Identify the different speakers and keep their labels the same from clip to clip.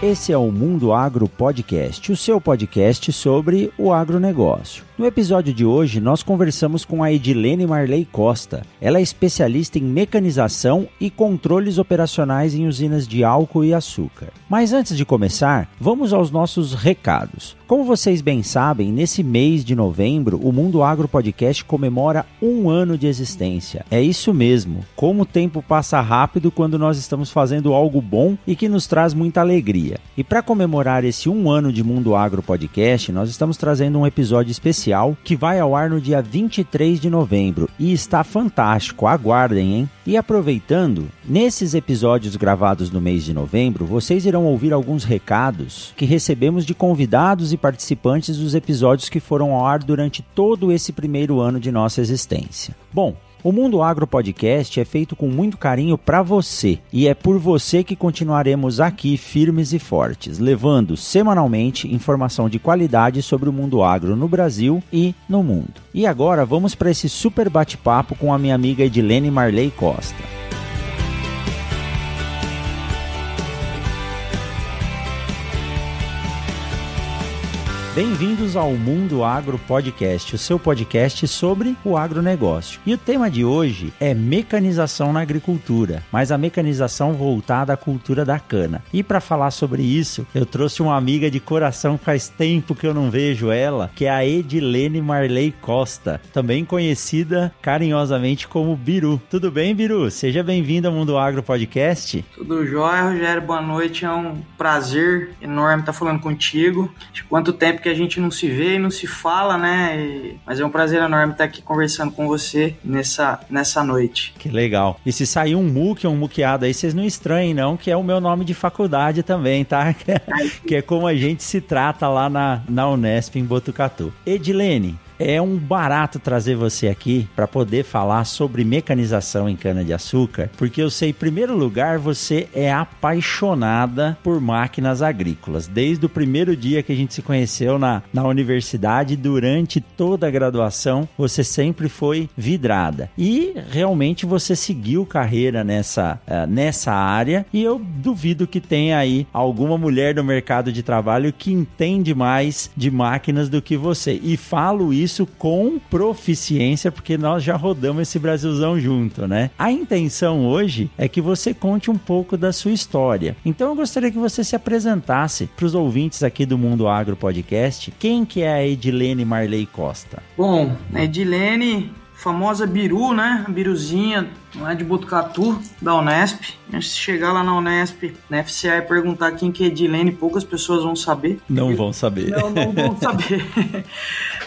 Speaker 1: Esse é o Mundo Agro Podcast, o seu podcast sobre o agronegócio. No episódio de hoje, nós conversamos com a Edilene Marley Costa. Ela é especialista em mecanização e controles operacionais em usinas de álcool e açúcar. Mas antes de começar, vamos aos nossos recados. Como vocês bem sabem, nesse mês de novembro, o Mundo Agro Podcast comemora um ano de existência. É isso mesmo. Como o tempo passa rápido quando nós estamos fazendo algo bom e que nos traz muita alegria. E para comemorar esse um ano de Mundo Agro Podcast, nós estamos trazendo um episódio especial especial que vai ao ar no dia 23 de novembro e está fantástico, aguardem, hein? E aproveitando, nesses episódios gravados no mês de novembro, vocês irão ouvir alguns recados que recebemos de convidados e participantes dos episódios que foram ao ar durante todo esse primeiro ano de nossa existência. Bom, o Mundo Agro Podcast é feito com muito carinho para você e é por você que continuaremos aqui firmes e fortes, levando semanalmente informação de qualidade sobre o mundo agro no Brasil e no mundo. E agora vamos para esse super bate-papo com a minha amiga Edilene Marley Costa. Bem-vindos ao Mundo Agro Podcast, o seu podcast sobre o agronegócio. E o tema de hoje é mecanização na agricultura, mas a mecanização voltada à cultura da cana. E para falar sobre isso, eu trouxe uma amiga de coração, faz tempo que eu não vejo ela, que é a Edilene Marley Costa, também conhecida carinhosamente como Biru. Tudo bem, Biru? Seja bem-vindo ao Mundo Agro Podcast.
Speaker 2: Tudo jóia, Rogério. Boa noite. É um prazer enorme estar falando contigo. De quanto tempo que que a gente não se vê e não se fala, né? E... Mas é um prazer enorme estar aqui conversando com você nessa, nessa noite.
Speaker 1: Que legal. E se sair um MOOC ou um muqueado aí, vocês não estranhem, não, que é o meu nome de faculdade também, tá? que é como a gente se trata lá na, na Unesp em Botucatu. Edilene, é um barato trazer você aqui para poder falar sobre mecanização em cana-de-açúcar, porque eu sei, em primeiro lugar, você é apaixonada por máquinas agrícolas. Desde o primeiro dia que a gente se conheceu na, na universidade, durante toda a graduação, você sempre foi vidrada. E realmente você seguiu carreira nessa, uh, nessa área, e eu duvido que tenha aí alguma mulher no mercado de trabalho que entende mais de máquinas do que você. E falo isso isso com proficiência, porque nós já rodamos esse Brasilzão junto, né? A intenção hoje é que você conte um pouco da sua história. Então eu gostaria que você se apresentasse para os ouvintes aqui do Mundo Agro Podcast. Quem que é a Edilene Marley Costa?
Speaker 2: Bom, a Edilene famosa Biru, né? Biruzinha lá de Botucatu, da Unesp. Se chegar lá na Unesp, na FCA e perguntar quem que é Edilene, poucas pessoas vão saber.
Speaker 1: Não vão saber.
Speaker 2: Não, não vão saber.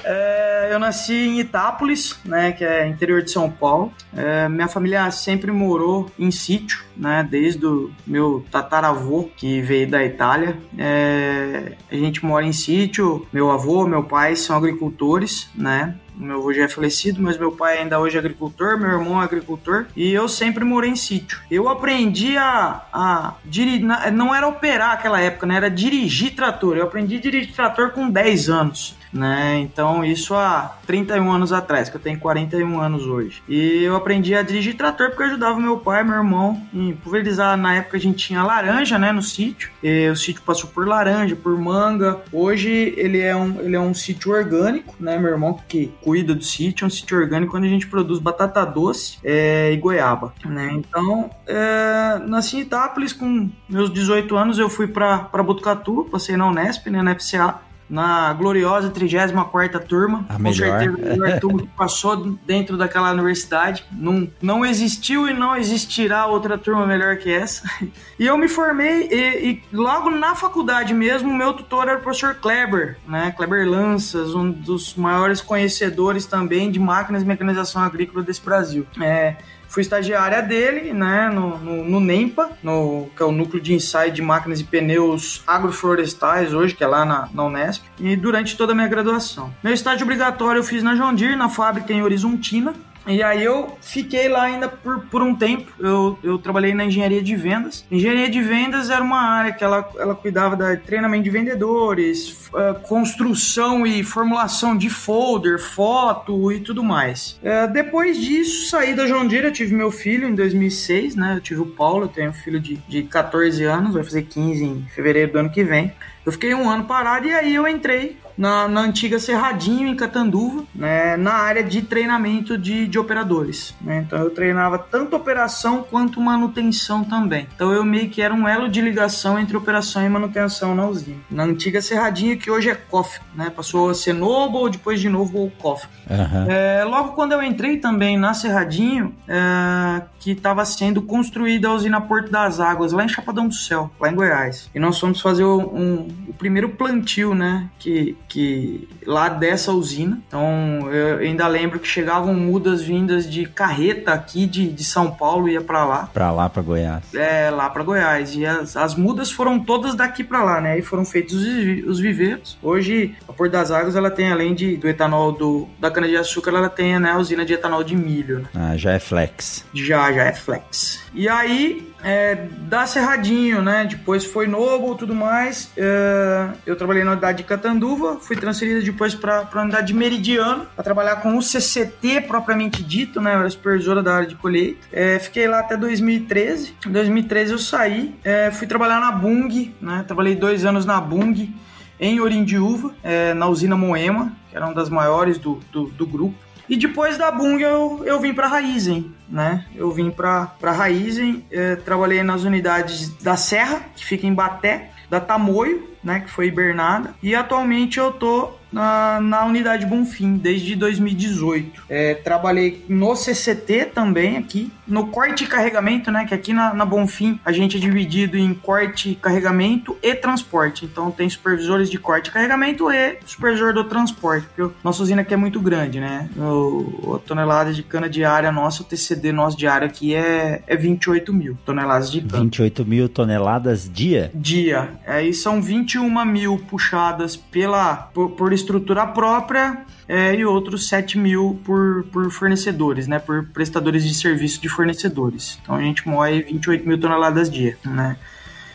Speaker 2: é, eu nasci em Itápolis, né? Que é interior de São Paulo. É, minha família sempre morou em sítio, né? Desde o meu tataravô, que veio da Itália. É, a gente mora em sítio. Meu avô, meu pai são agricultores, né? Meu avô já é falecido, mas meu pai ainda hoje é agricultor, meu irmão é agricultor e eu sempre morei em sítio. Eu aprendi a, a dirigir, não era operar aquela época, né? Era dirigir trator. Eu aprendi a dirigir trator com 10 anos né? Então, isso há 31 anos atrás, que eu tenho 41 anos hoje. E eu aprendi a dirigir trator porque eu ajudava meu pai, meu irmão em pulverizar. Na época a gente tinha laranja, né, no sítio. E o sítio passou por laranja, por manga. Hoje ele é um, ele é um sítio orgânico, né? Meu irmão que cuida do sítio, é um sítio orgânico onde a gente produz batata doce é, e goiaba, né? Então, é, nasci em Itápolis com meus 18 anos, eu fui para Botucatu, passei na Unesp, né, na FCA na gloriosa 34 turma.
Speaker 1: A com melhor. certeza,
Speaker 2: a melhor turma que passou dentro daquela universidade. Não, não existiu e não existirá outra turma melhor que essa. E eu me formei e, e logo na faculdade mesmo, meu tutor era o professor Kleber, né? Kleber Lanças, um dos maiores conhecedores também de máquinas de mecanização agrícola desse Brasil. É, fui estagiária dele, né, no, no, no, NEMPA, no, que é o Núcleo de Ensaio de Máquinas e Pneus Agroflorestais, hoje, que é lá na, na Unesp, e durante toda a minha graduação. Meu estágio obrigatório eu fiz na John Deere, na fábrica em Horizontina, e aí eu fiquei lá ainda por, por um tempo. Eu, eu trabalhei na engenharia de vendas. Engenharia de vendas era uma área que ela, ela cuidava da treinamento de vendedores, uh, construção e formulação de folder, foto e tudo mais. Uh, depois disso, saí da João Deere, eu tive meu filho em 2006, né? Eu tive o Paulo, eu tenho um filho de, de 14 anos, vai fazer 15 em fevereiro do ano que vem. Eu fiquei um ano parado e aí eu entrei na, na antiga Cerradinho, em Catanduva, né, na área de treinamento de, de operadores. Né? Então eu treinava tanto operação quanto manutenção também. Então eu meio que era um elo de ligação entre operação e manutenção na usina. Na antiga Cerradinho, que hoje é COF, né? passou a ser Noble, depois de novo o COF. Uhum. É, logo quando eu entrei também na Cerradinho, é, que estava sendo construída a usina Porto das Águas, lá em Chapadão do Céu, lá em Goiás. E nós fomos fazer um, um, o primeiro plantio, né? Que, que lá dessa usina. Então eu ainda lembro que chegavam mudas vindas de carreta aqui de, de São Paulo ia para lá.
Speaker 1: Para lá, para Goiás.
Speaker 2: É, lá para Goiás. E as, as mudas foram todas daqui para lá, né? E foram feitos os, os viveiros. Hoje a Porto das Águas ela tem além de, do etanol do, da cana de açúcar, ela tem né, a usina de etanol de milho. Né?
Speaker 1: Ah, já é flex.
Speaker 2: Já, já é flex. E aí é, da Cerradinho, né? Depois foi Novo tudo mais. É, eu trabalhei na unidade de Catanduva, fui transferida depois para a unidade de Meridiano, para trabalhar com o CCT propriamente dito, né? Era supervisora da área de colheita. É, fiquei lá até 2013. Em 2013 eu saí, é, fui trabalhar na Bung, né? Trabalhei dois anos na Bung, em Orindiúva, é, na usina Moema, que era uma das maiores do, do, do grupo. E depois da Bung eu, eu vim para Raizen, né? Eu vim para Raizen, eh, trabalhei nas unidades da Serra, que fica em Baté, da Tamoio, né, que foi hibernada, e atualmente eu tô na, na unidade Bonfim desde 2018. É, trabalhei no CCT também aqui, no corte e carregamento, né? Que aqui na, na Bonfim a gente é dividido em corte, carregamento e transporte. Então tem supervisores de corte e carregamento e supervisor do transporte, porque nossa usina aqui é muito grande, né? O, a tonelada de cana diária nossa, o TCD nosso diário aqui é, é 28 mil toneladas de cana.
Speaker 1: 28 mil toneladas dia?
Speaker 2: Dia. Aí são 21 mil puxadas pela, por, por estrutura própria é, e outros 7 mil por, por fornecedores, né? Por prestadores de serviço de fornecedores. Então a gente moe 28 mil toneladas dia, né?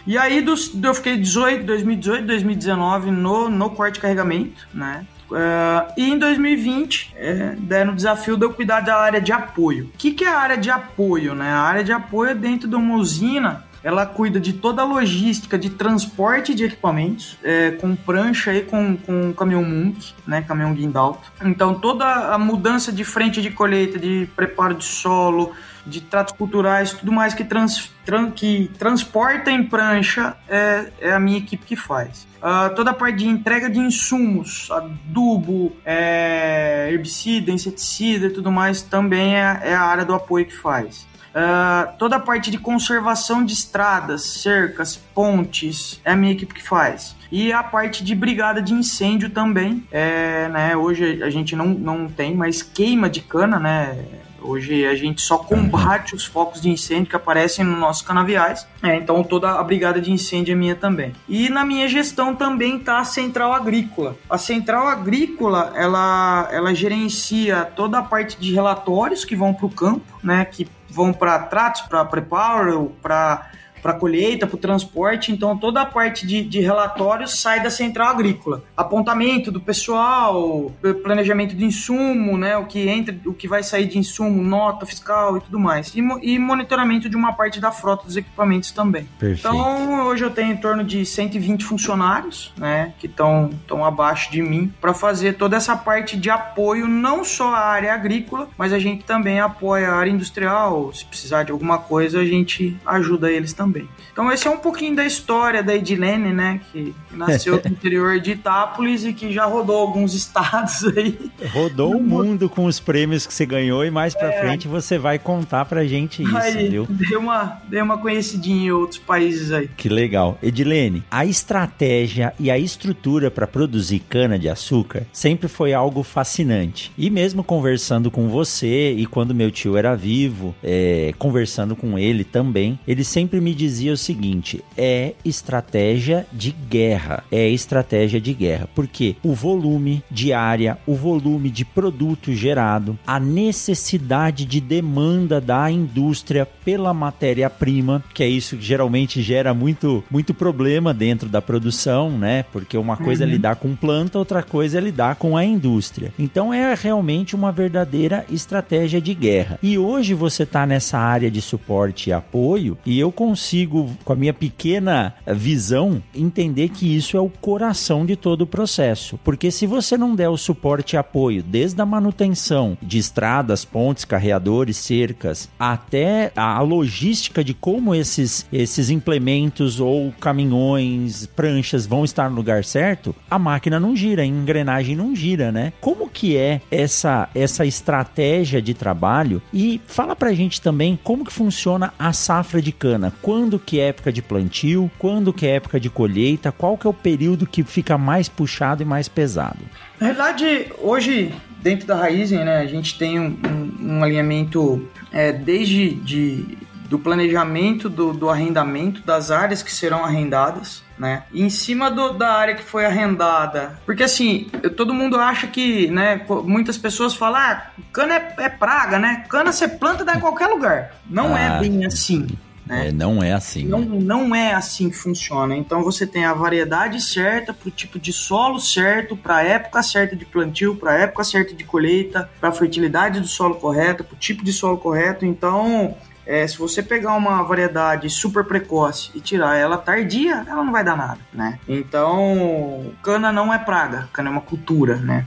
Speaker 2: E aí dos, eu fiquei 18, 2018, 2019 no, no corte de carregamento, né? Uh, e em 2020, é, deram o desafio de eu cuidar da área de apoio. O que, que é a área de apoio? Né? A área de apoio é dentro de uma usina ela cuida de toda a logística de transporte de equipamentos, é, com prancha e com, com caminhão Munk, né, caminhão guindalto. Então toda a mudança de frente de colheita, de preparo de solo, de tratos culturais, tudo mais que, trans, tran, que transporta em prancha é, é, a minha equipe que faz. Uh, toda a parte de entrega de insumos, adubo, é, herbicida, inseticida e tudo mais também é, é a área do apoio que faz. Uh, toda a parte de conservação de estradas, cercas, pontes, é a minha equipe que faz. E a parte de brigada de incêndio também, é, né, hoje a gente não, não tem mais queima de cana, né, Hoje a gente só combate os focos de incêndio que aparecem nos nossos canaviais. É, então toda a brigada de incêndio é minha também. E na minha gestão também está a central agrícola. A central agrícola ela, ela gerencia toda a parte de relatórios que vão para o campo, né? Que vão para tratos, para preparo, para para colheita, para o transporte. Então, toda a parte de, de relatórios sai da central agrícola. Apontamento do pessoal, planejamento de insumo, né, o que entra, o que vai sair de insumo, nota fiscal e tudo mais. E, e monitoramento de uma parte da frota dos equipamentos também. Perfeito. Então, hoje eu tenho em torno de 120 funcionários, né, que estão abaixo de mim, para fazer toda essa parte de apoio, não só à área agrícola, mas a gente também apoia a área industrial. Se precisar de alguma coisa, a gente ajuda eles também. Também. Então esse é um pouquinho da história da Edilene, né? Que, que nasceu no interior de Itápolis e que já rodou alguns estados aí.
Speaker 1: Rodou o mundo com os prêmios que você ganhou e mais pra é. frente você vai contar pra gente isso, aí, viu?
Speaker 2: Dei uma, dei uma conhecidinha em outros países aí.
Speaker 1: Que legal. Edilene, a estratégia e a estrutura para produzir cana de açúcar sempre foi algo fascinante. E mesmo conversando com você e quando meu tio era vivo, é, conversando com ele também, ele sempre me dizia o seguinte: é estratégia de guerra. É estratégia de guerra. Porque o volume de área, o volume de produto gerado, a necessidade de demanda da indústria pela matéria-prima, que é isso que geralmente gera muito, muito problema dentro da produção, né? Porque uma coisa é uhum. é lidar com planta, outra coisa é lidar com a indústria. Então é realmente uma verdadeira estratégia de guerra. E hoje você está nessa área de suporte e apoio, e eu consigo, com a minha pequena visão, entender que isso é o coração de todo o processo. Porque se você não der o suporte e apoio, desde a manutenção de estradas, pontes, carreadores, cercas, até a logística de como esses, esses implementos ou caminhões, pranchas vão estar no lugar certo, a máquina não gira, a engrenagem não gira, né? Como que é essa, essa estratégia de trabalho? E fala pra gente também como que funciona a safra de cana. Quando que é época de plantio? Quando que é época de colheita? Qual que é o período que fica mais puxado e mais pesado?
Speaker 2: Na verdade, hoje, dentro da Raizen, né, a gente tem um, um, um alinhamento é, desde de, do planejamento do, do, arrendamento das áreas que serão arrendadas, né? E em cima do, da área que foi arrendada. Porque assim, todo mundo acha que, né? Muitas pessoas falam, ah, cana é, é praga, né? Cana você planta dá em qualquer lugar. Não é ah, é bem assim. Né?
Speaker 1: É, não é assim.
Speaker 2: Não, né? não é assim que funciona. Então você tem a variedade certa para o tipo de solo certo, para a época certa de plantio, para a época certa de colheita, para a fertilidade do solo correta, para o tipo de solo correto. Então é, se você pegar uma variedade super precoce e tirar ela tardia, ela não vai dar nada, né? Então, cana não é praga, cana é uma cultura, né?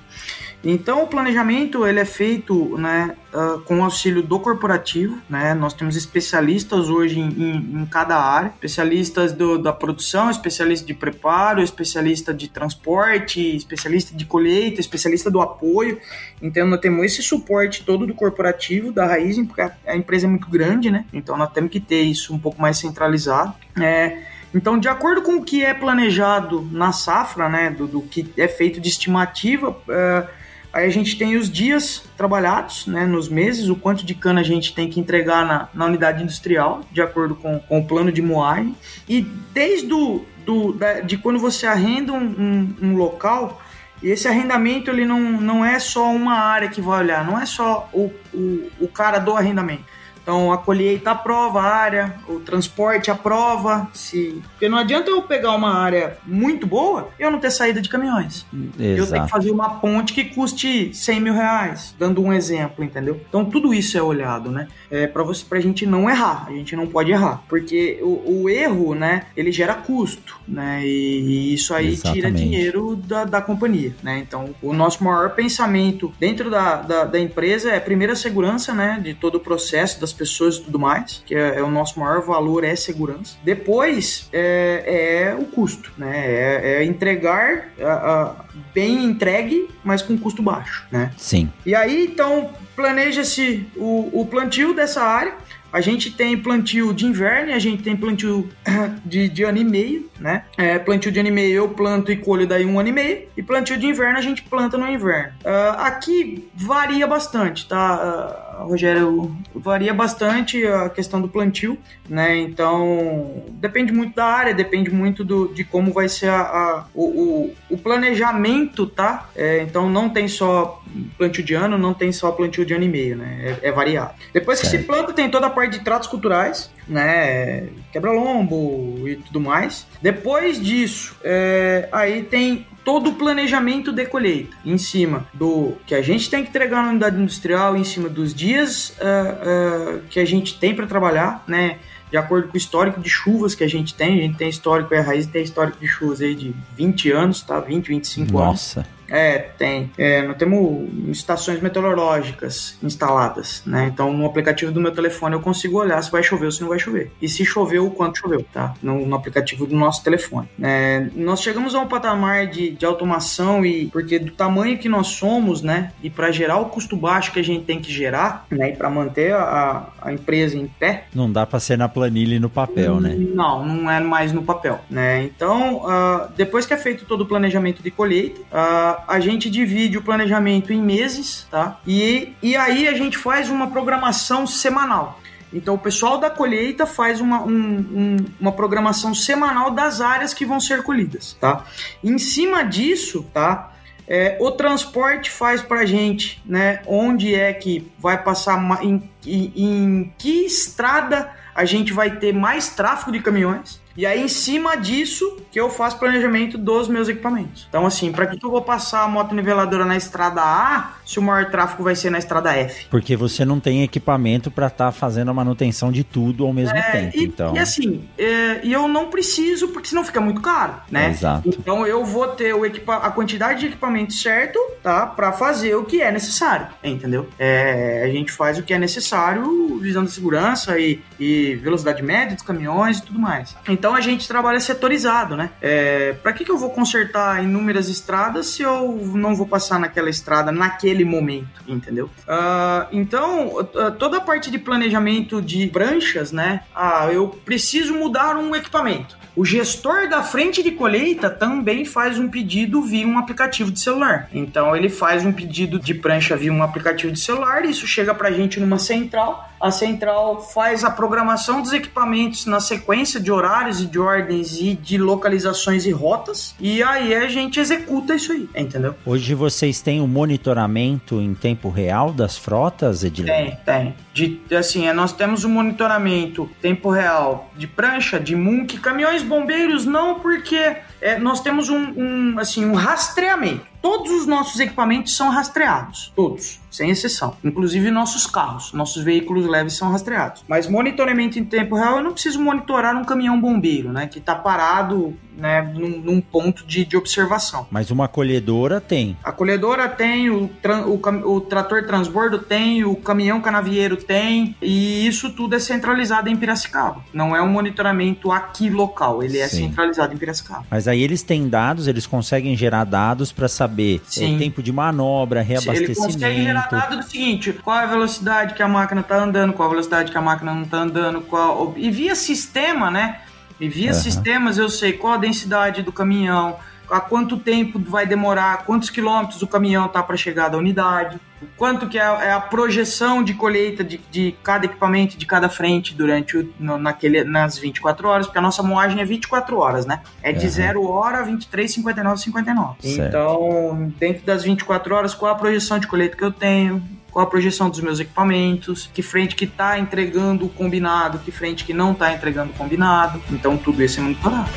Speaker 2: Então o planejamento ele é feito né, uh, com o auxílio do corporativo. Né? Nós temos especialistas hoje em, em, em cada área, especialistas do, da produção, especialista de preparo, especialista de transporte, especialista de colheita, especialista do apoio. Então nós temos esse suporte todo do corporativo da Raizen, porque a, a empresa é muito grande, né? Então nós temos que ter isso um pouco mais centralizado. É, então, de acordo com o que é planejado na safra, né, do, do que é feito de estimativa, uh, Aí a gente tem os dias trabalhados, né, nos meses, o quanto de cana a gente tem que entregar na, na unidade industrial, de acordo com, com o plano de moagem. E desde do, do, da, de quando você arrenda um, um, um local, esse arrendamento ele não, não é só uma área que vai olhar, não é só o, o, o cara do arrendamento. Então a colheita aprova a área, o transporte aprova, se porque não adianta eu pegar uma área muito boa e eu não ter saída de caminhões. Exato. Eu tenho que fazer uma ponte que custe 100 mil reais, dando um exemplo, entendeu? Então tudo isso é olhado, né? É para você, pra gente não errar, a gente não pode errar, porque o, o erro, né? Ele gera custo, né? E, e isso aí Exatamente. tira dinheiro da, da companhia, né? Então o nosso maior pensamento dentro da, da, da empresa é primeiro a segurança, né? De todo o processo das pessoas e tudo mais, que é, é o nosso maior valor é segurança. Depois é, é o custo, né? É, é entregar a, a, bem entregue, mas com custo baixo, né?
Speaker 1: Sim.
Speaker 2: E aí então planeja-se o, o plantio dessa área a gente tem plantio de inverno e a gente tem plantio de, de ano e meio, né? É, plantio de ano e meio eu planto e colho daí um ano e meio. E plantio de inverno a gente planta no inverno. Uh, aqui varia bastante, tá? Uh, Rogério, varia bastante a questão do plantio, né? Então, depende muito da área, depende muito do, de como vai ser a, a o, o, o, planejamento, tá? É, então, não tem só plantio de ano, não tem só plantio de ano e meio, né? É, é variado. Depois que se planta, tem toda a parte de tratos culturais, né? Quebra-lombo e tudo mais. Depois disso, é, aí tem todo o planejamento de colheita, em cima do que a gente tem que entregar na unidade industrial, em cima dos dias uh, uh, que a gente tem para trabalhar, né? De acordo com o histórico de chuvas que a gente tem, a gente tem histórico, a raiz tem histórico de chuvas aí de 20 anos, tá? 20, 25
Speaker 1: Nossa.
Speaker 2: anos. É, tem. É, nós temos estações meteorológicas instaladas, né? Então, no aplicativo do meu telefone eu consigo olhar se vai chover ou se não vai chover. E se choveu, o quanto choveu, tá? No, no aplicativo do nosso telefone. É, nós chegamos a um patamar de, de automação e porque do tamanho que nós somos, né? E para gerar o custo baixo que a gente tem que gerar, né? E para manter a, a empresa em pé.
Speaker 1: Não dá para ser na planilha e no papel, né?
Speaker 2: Não, não é mais no papel, né? Então, uh, depois que é feito todo o planejamento de colheita, uh, a gente divide o planejamento em meses, tá? E, e aí a gente faz uma programação semanal. Então, o pessoal da colheita faz uma, um, um, uma programação semanal das áreas que vão ser colhidas, tá? Em cima disso, tá? É, o transporte faz para gente, né? Onde é que vai passar, em, em, em que estrada a gente vai ter mais tráfego de caminhões, e aí, em cima disso, que eu faço planejamento dos meus equipamentos. Então, assim, para que, que eu vou passar a moto niveladora na estrada A se o maior tráfego vai ser na estrada F?
Speaker 1: Porque você não tem equipamento para estar tá fazendo a manutenção de tudo ao mesmo é, tempo.
Speaker 2: E,
Speaker 1: então...
Speaker 2: e assim, é, e eu não preciso, porque senão fica muito caro, né?
Speaker 1: Exato.
Speaker 2: Então, eu vou ter o equipa a quantidade de equipamento certo, tá? Para fazer o que é necessário, entendeu? É, a gente faz o que é necessário, visando segurança e, e velocidade média dos caminhões e tudo mais. Então, então a gente trabalha setorizado, né? É, para que, que eu vou consertar inúmeras estradas se eu não vou passar naquela estrada naquele momento, entendeu? Uh, então, toda a parte de planejamento de pranchas, né? Ah, eu preciso mudar um equipamento. O gestor da frente de colheita também faz um pedido via um aplicativo de celular. Então ele faz um pedido de prancha via um aplicativo de celular, isso chega para a gente numa central. A central faz a programação dos equipamentos na sequência de horários e de ordens e de localizações e rotas. E aí a gente executa isso aí, entendeu?
Speaker 1: Hoje vocês têm o um monitoramento em tempo real das frotas,
Speaker 2: Edilene? Tem, tem. De, assim, é, nós temos um monitoramento tempo real de prancha, de munk, caminhões bombeiros não, porque é, nós temos um, um, assim, um rastreamento. Todos os nossos equipamentos são rastreados, todos, sem exceção. Inclusive nossos carros, nossos veículos leves são rastreados. Mas monitoramento em tempo real, eu não preciso monitorar um caminhão bombeiro, né, que está parado, né, num, num ponto de, de, observação.
Speaker 1: Mas uma colhedora tem.
Speaker 2: A colhedora tem, o, o, o trator transbordo tem, o caminhão canavieiro tem, e isso tudo é centralizado em Piracicaba. Não é um monitoramento aqui local, ele é Sim. centralizado em Piracicaba.
Speaker 1: Mas aí eles têm dados, eles conseguem gerar dados para saber é, tempo de manobra, reabastecimento. Ele consegue gerar
Speaker 2: dados do seguinte: qual é a velocidade que a máquina está andando, qual a velocidade que a máquina não está andando, qual. E via sistema, né? E via uhum. sistemas eu sei qual a densidade do caminhão, a quanto tempo vai demorar, quantos quilômetros o caminhão tá para chegar da unidade quanto que é, é a projeção de colheita de, de cada equipamento, de cada frente durante o, no, naquele, nas 24 horas, porque a nossa moagem é 24 horas, né? É de uhum. 0 hora a 23, 59, 59. Certo. Então, dentro das 24 horas, qual a projeção de colheita que eu tenho? Qual a projeção dos meus equipamentos, que frente que está entregando o combinado, que frente que não está entregando o combinado. Então tudo isso é monitorado.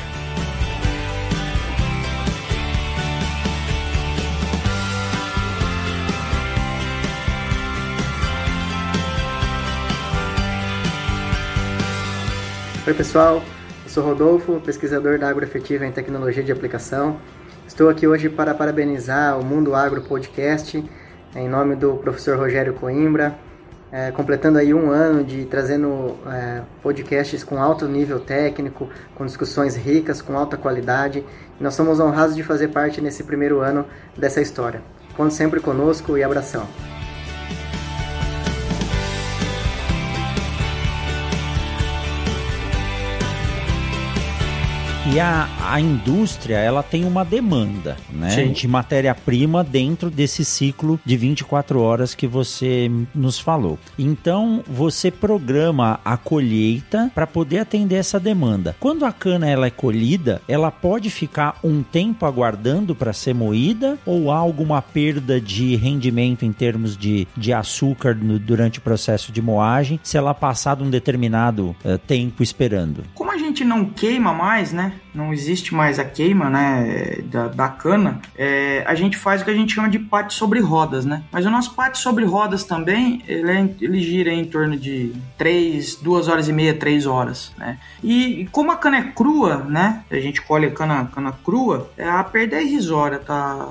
Speaker 3: Oi pessoal, eu sou Rodolfo, pesquisador da Agroefetiva em Tecnologia de Aplicação. Estou aqui hoje para parabenizar o Mundo Agro Podcast em nome do professor Rogério Coimbra, é, completando aí um ano de trazendo é, podcasts com alto nível técnico, com discussões ricas, com alta qualidade. Nós somos honrados de fazer parte nesse primeiro ano dessa história. Conte sempre conosco e abração.
Speaker 1: E a, a indústria, ela tem uma demanda, né? Sim. De matéria-prima dentro desse ciclo de 24 horas que você nos falou. Então, você programa a colheita para poder atender essa demanda. Quando a cana ela é colhida, ela pode ficar um tempo aguardando para ser moída ou há alguma perda de rendimento em termos de, de açúcar no, durante o processo de moagem se ela passar de um determinado uh, tempo esperando?
Speaker 2: Como a gente não queima mais, né? Não existe mais a queima né, da, da cana, é, a gente faz o que a gente chama de pátio sobre rodas, né? Mas o nosso pátio sobre rodas também, ele, é, ele gira em torno de 3, 2 horas e meia, 3 horas, né? E, e como a cana é crua, né? A gente colhe a cana, cana crua, é, a perda é irrisória, tá?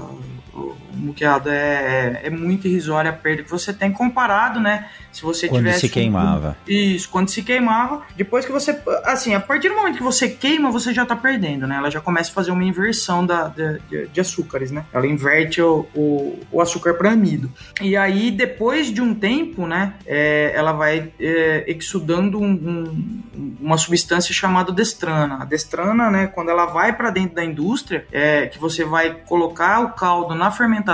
Speaker 2: Muqueado, é, é, é muito irrisória a perda que você tem comparado, né? Se você
Speaker 1: quando
Speaker 2: tivesse.
Speaker 1: se queimava.
Speaker 2: Isso, quando se queimava. Depois que você. Assim, a partir do momento que você queima, você já tá perdendo, né? Ela já começa a fazer uma inversão da, de, de açúcares, né? Ela inverte o, o, o, açúcar para amido. E aí, depois de um tempo, né? É, ela vai é, exudando um, um, uma substância chamada destrana. A destrana, né? Quando ela vai para dentro da indústria, é, que você vai colocar o caldo na fermentação,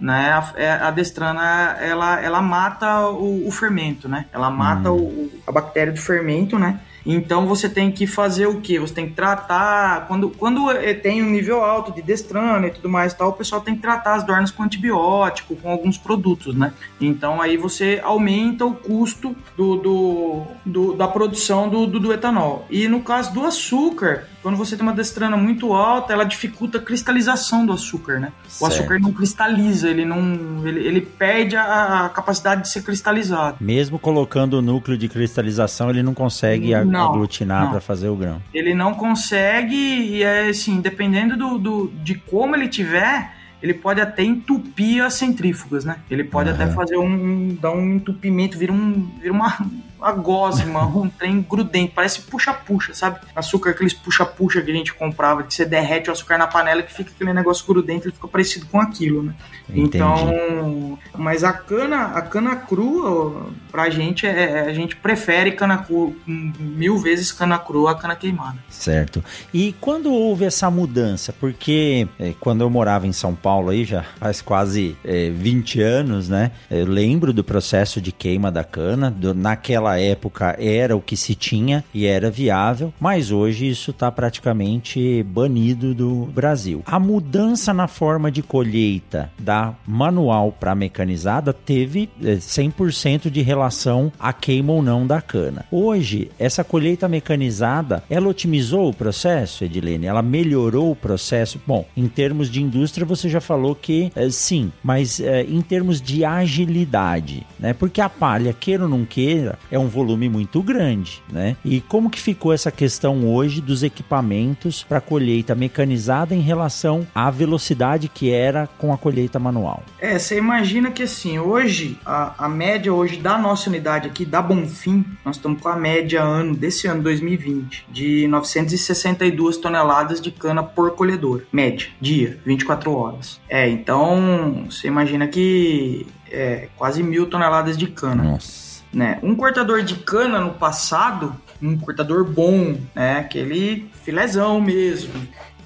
Speaker 2: né? A, é, a destrana, ela, ela mata o o fermento, né? Ela mata hum. o, a bactéria do fermento, né? Então você tem que fazer o que? Você tem que tratar. Quando, quando tem um nível alto de destrana e tudo mais tal, o pessoal tem que tratar as dornas com antibiótico, com alguns produtos, né? Então aí você aumenta o custo do, do, do da produção do, do, do, etanol. E no caso do açúcar, quando você tem uma destrana muito alta, ela dificulta a cristalização do açúcar, né? Certo. O açúcar não cristaliza, ele não. Ele, ele perde a, a capacidade de ser cristalizado.
Speaker 1: Mesmo colocando o núcleo de cristalização, ele não consegue. Não aglutinar para fazer o grão.
Speaker 2: Ele não consegue, e é assim, dependendo do, do, de como ele tiver, ele pode até entupir as centrífugas, né? Ele pode uhum. até fazer um, um, dar um entupimento, vira, um, vira uma, uma gosma, um trem grudento, parece puxa-puxa, sabe? Açúcar, aqueles puxa-puxa que a gente comprava, que você derrete o açúcar na panela que fica aquele negócio grudento, ele fica parecido com aquilo, né? Entendi. Então, mas a cana, a cana crua, pra gente, é, a gente prefere cana crua, mil vezes cana crua a cana queimada.
Speaker 1: Certo. E quando houve essa mudança? Porque é, quando eu morava em São Paulo aí, já faz quase é, 20 anos, né? Eu lembro do processo de queima da cana, do, naquela naquela época era o que se tinha e era viável, mas hoje isso está praticamente banido do Brasil. A mudança na forma de colheita da manual para mecanizada teve 100% é, de relação a queima ou não da cana. Hoje, essa colheita mecanizada, ela otimizou o processo, Edilene? Ela melhorou o processo? Bom, em termos de indústria, você já falou que é, sim, mas é, em termos de agilidade, né? Porque a palha, queira ou não queira, é um volume muito grande, né? E como que ficou essa questão hoje dos equipamentos para colheita mecanizada em relação à velocidade que era com a colheita manual?
Speaker 2: É, você imagina que assim, hoje, a, a média hoje da nossa unidade aqui, da Bonfim, nós estamos com a média ano desse ano 2020 de 962 toneladas de cana por colhedor, média, dia, 24 horas. É, então você imagina que é quase mil toneladas de cana.
Speaker 1: Nossa.
Speaker 2: Né? Um cortador de cana no passado, um cortador bom, né? aquele filezão mesmo,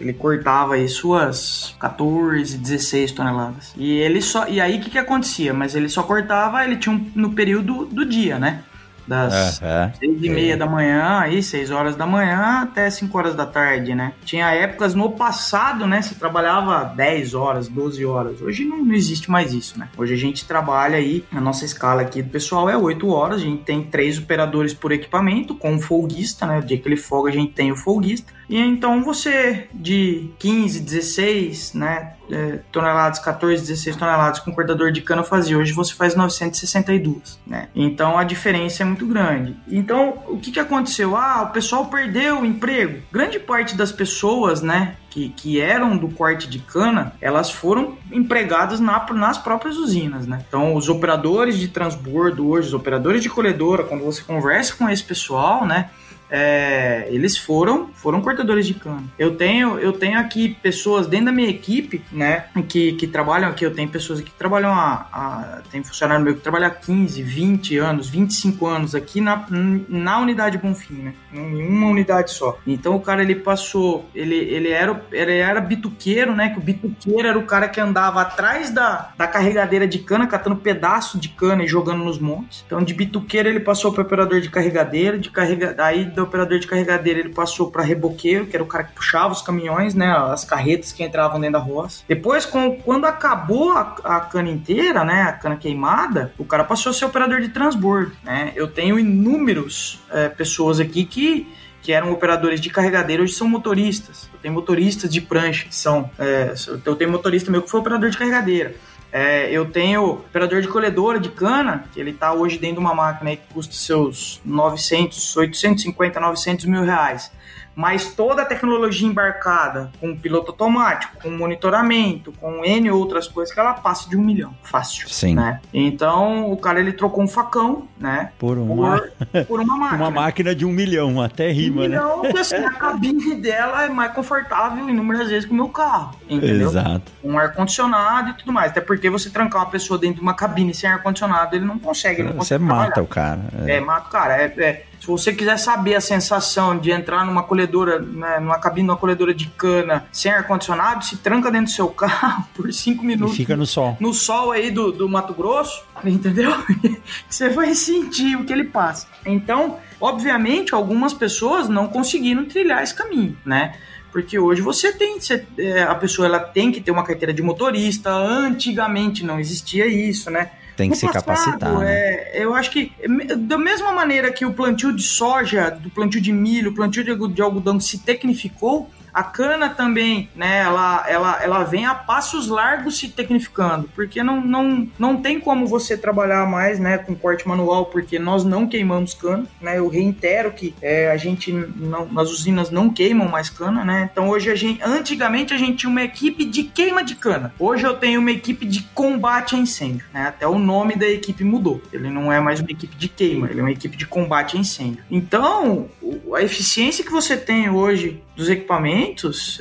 Speaker 2: ele cortava aí suas 14, 16 toneladas. E ele só. E aí o que, que acontecia? Mas ele só cortava, ele tinha um, no período do dia, né? Das uhum. seis e meia da manhã, aí, seis horas da manhã até cinco horas da tarde, né? Tinha épocas no passado, né? Se trabalhava 10 horas, 12 horas. Hoje não, não existe mais isso, né? Hoje a gente trabalha aí, a nossa escala aqui do pessoal é 8 horas, a gente tem três operadores por equipamento, com um folguista, né? O dia que ele folga, a gente tem o folguista. E então você de 15, 16, né? é, toneladas, 14, 16 toneladas com cortador de cana fazia. Hoje você faz 962, né? Então a diferença é muito grande. Então o que, que aconteceu? Ah, o pessoal perdeu o emprego. Grande parte das pessoas, né? Que, que, eram do corte de cana, elas foram empregadas na, nas próprias usinas, né? Então, os operadores de transbordo hoje, os operadores de colhedora, quando você conversa com esse pessoal, né? É, eles foram foram cortadores de cana. Eu tenho eu tenho aqui pessoas dentro da minha equipe, né, que, que trabalham aqui. Eu tenho pessoas que trabalham a, a tem funcionário meu que trabalha há 15, 20 anos, 25 anos aqui na, na unidade Bonfim, né, em uma unidade só. Então o cara ele passou, ele, ele era ele era bituqueiro, né, que o bituqueiro era o cara que andava atrás da, da carregadeira de cana, catando pedaço de cana e jogando nos montes. Então de bituqueiro ele passou para operador de carregadeira, de carrega aí do operador de carregadeira, ele passou para reboqueiro, que era o cara que puxava os caminhões, né, as carretas que entravam dentro da roça. Depois, com, quando acabou a, a, cana inteira, né, a cana queimada, o cara passou a ser operador de transbordo, né. Eu tenho inúmeros é, pessoas aqui que que eram operadores de carregadeira, hoje são motoristas. Eu tenho motoristas de prancha, que são. É, eu tenho motorista meu que foi operador de carregadeira. É, eu tenho operador de colhedora de cana, que ele está hoje dentro de uma máquina que custa seus 900, 850, 900 mil reais. Mas toda a tecnologia embarcada, com piloto automático, com monitoramento, com N outras coisas, que ela passa de um milhão. Fácil.
Speaker 1: Sim.
Speaker 2: Né? Então, o cara ele trocou um facão, né?
Speaker 1: Por uma,
Speaker 2: por, por uma máquina.
Speaker 1: uma máquina de um milhão, até rima,
Speaker 2: um
Speaker 1: né?
Speaker 2: milhão, porque assim, a cabine dela é mais confortável inúmeras vezes que o meu carro. Entendeu?
Speaker 1: Exato.
Speaker 2: Um ar-condicionado e tudo mais. Até porque você trancar uma pessoa dentro de uma cabine sem ar-condicionado, ele não consegue. Ele não
Speaker 1: Você
Speaker 2: consegue
Speaker 1: mata
Speaker 2: trabalhar.
Speaker 1: o cara.
Speaker 2: É, mata o cara. É, é, se você quiser saber a sensação de entrar numa colhedora, né, numa cabine de uma colhedora de cana sem ar-condicionado, se tranca dentro do seu carro por cinco
Speaker 1: E
Speaker 2: minutos.
Speaker 1: fica no sol.
Speaker 2: No sol aí do, do Mato Grosso, entendeu? Você vai sentir o que ele passa. Então, obviamente, algumas pessoas não conseguiram trilhar esse caminho, né? Porque hoje você tem, você, é, a pessoa ela tem que ter uma carteira de motorista. Antigamente não existia isso, né?
Speaker 1: Tem que
Speaker 2: No
Speaker 1: se
Speaker 2: passado,
Speaker 1: capacitar, né?
Speaker 2: é, eu acho que, da mesma maneira que o plantio de soja, do plantio de milho, o plantio de algodão se tecnificou, a cana também, né, ela, ela, ela vem a passos largos se tecnificando, porque não, não, não tem como você trabalhar mais, né, com corte manual, porque nós não queimamos cana, né, eu reitero que é, a gente, não, nas usinas não queimam mais cana, né, então hoje a gente, antigamente a gente tinha uma equipe de queima de cana, hoje eu tenho uma equipe de combate a incêndio, né, até o nome da equipe mudou, ele não é mais uma equipe de queima, ele é uma equipe de combate a incêndio. Então, a eficiência que você tem hoje dos equipamentos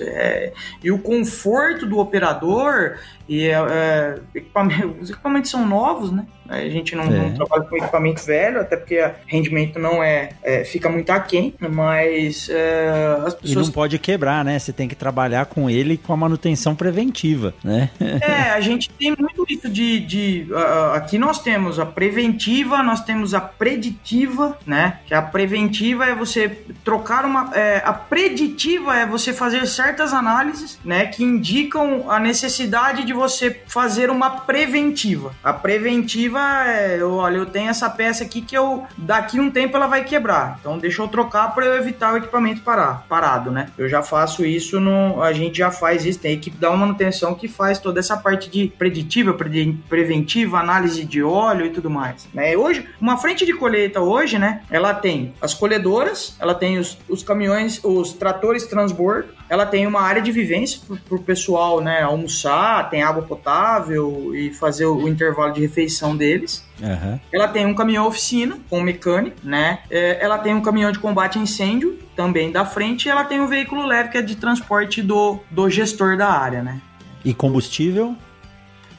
Speaker 2: é, e o conforto do operador e é, é, equipamento- os equipamentos são novos, né? A gente não,
Speaker 1: É.
Speaker 2: não trabalha com equipamento velho, até porque rendimento não é, é, fica muito aquém, mas é, as
Speaker 1: E
Speaker 2: pessoas
Speaker 1: não pode quebrar, né? Você tem que trabalhar com ele com a manutenção preventiva, né?
Speaker 2: É, a gente tem muito isso de. de ah, aqui nós temos a preventiva, nós temos a preditiva, né? Que a preventiva é você trocar uma. é, a preditiva é você fazer certas análises, né? Que indicam a necessidade de você fazer uma preventiva. A preventiva é: eu, olha, eu tenho essa peça aqui que eu. Daqui um tempo ela vai quebrar. Então deixa eu trocar para eu evitar o equipamento parar, parado, né? Eu já faço isso no. A gente já faz isso, tem a equipe da manutenção que faz toda essa parte de preditiva, pre- preventiva, análise de óleo e tudo mais. Né? Hoje, uma frente de colheita hoje, né? Ela tem as colhedoras, ela tem os, os caminhões, os tratores transbordo, ela tem uma área de vivência para o pessoal, né? Almoçar, tem água potável e fazer o, o intervalo de refeição deles.
Speaker 1: Aham.
Speaker 2: Ela tem um caminhão oficina com mecânico, né? É, ela tem um caminhão de combate a incêndio também da frente e ela tem um veículo leve que é de transporte do, do gestor da área, né?
Speaker 1: E combustível?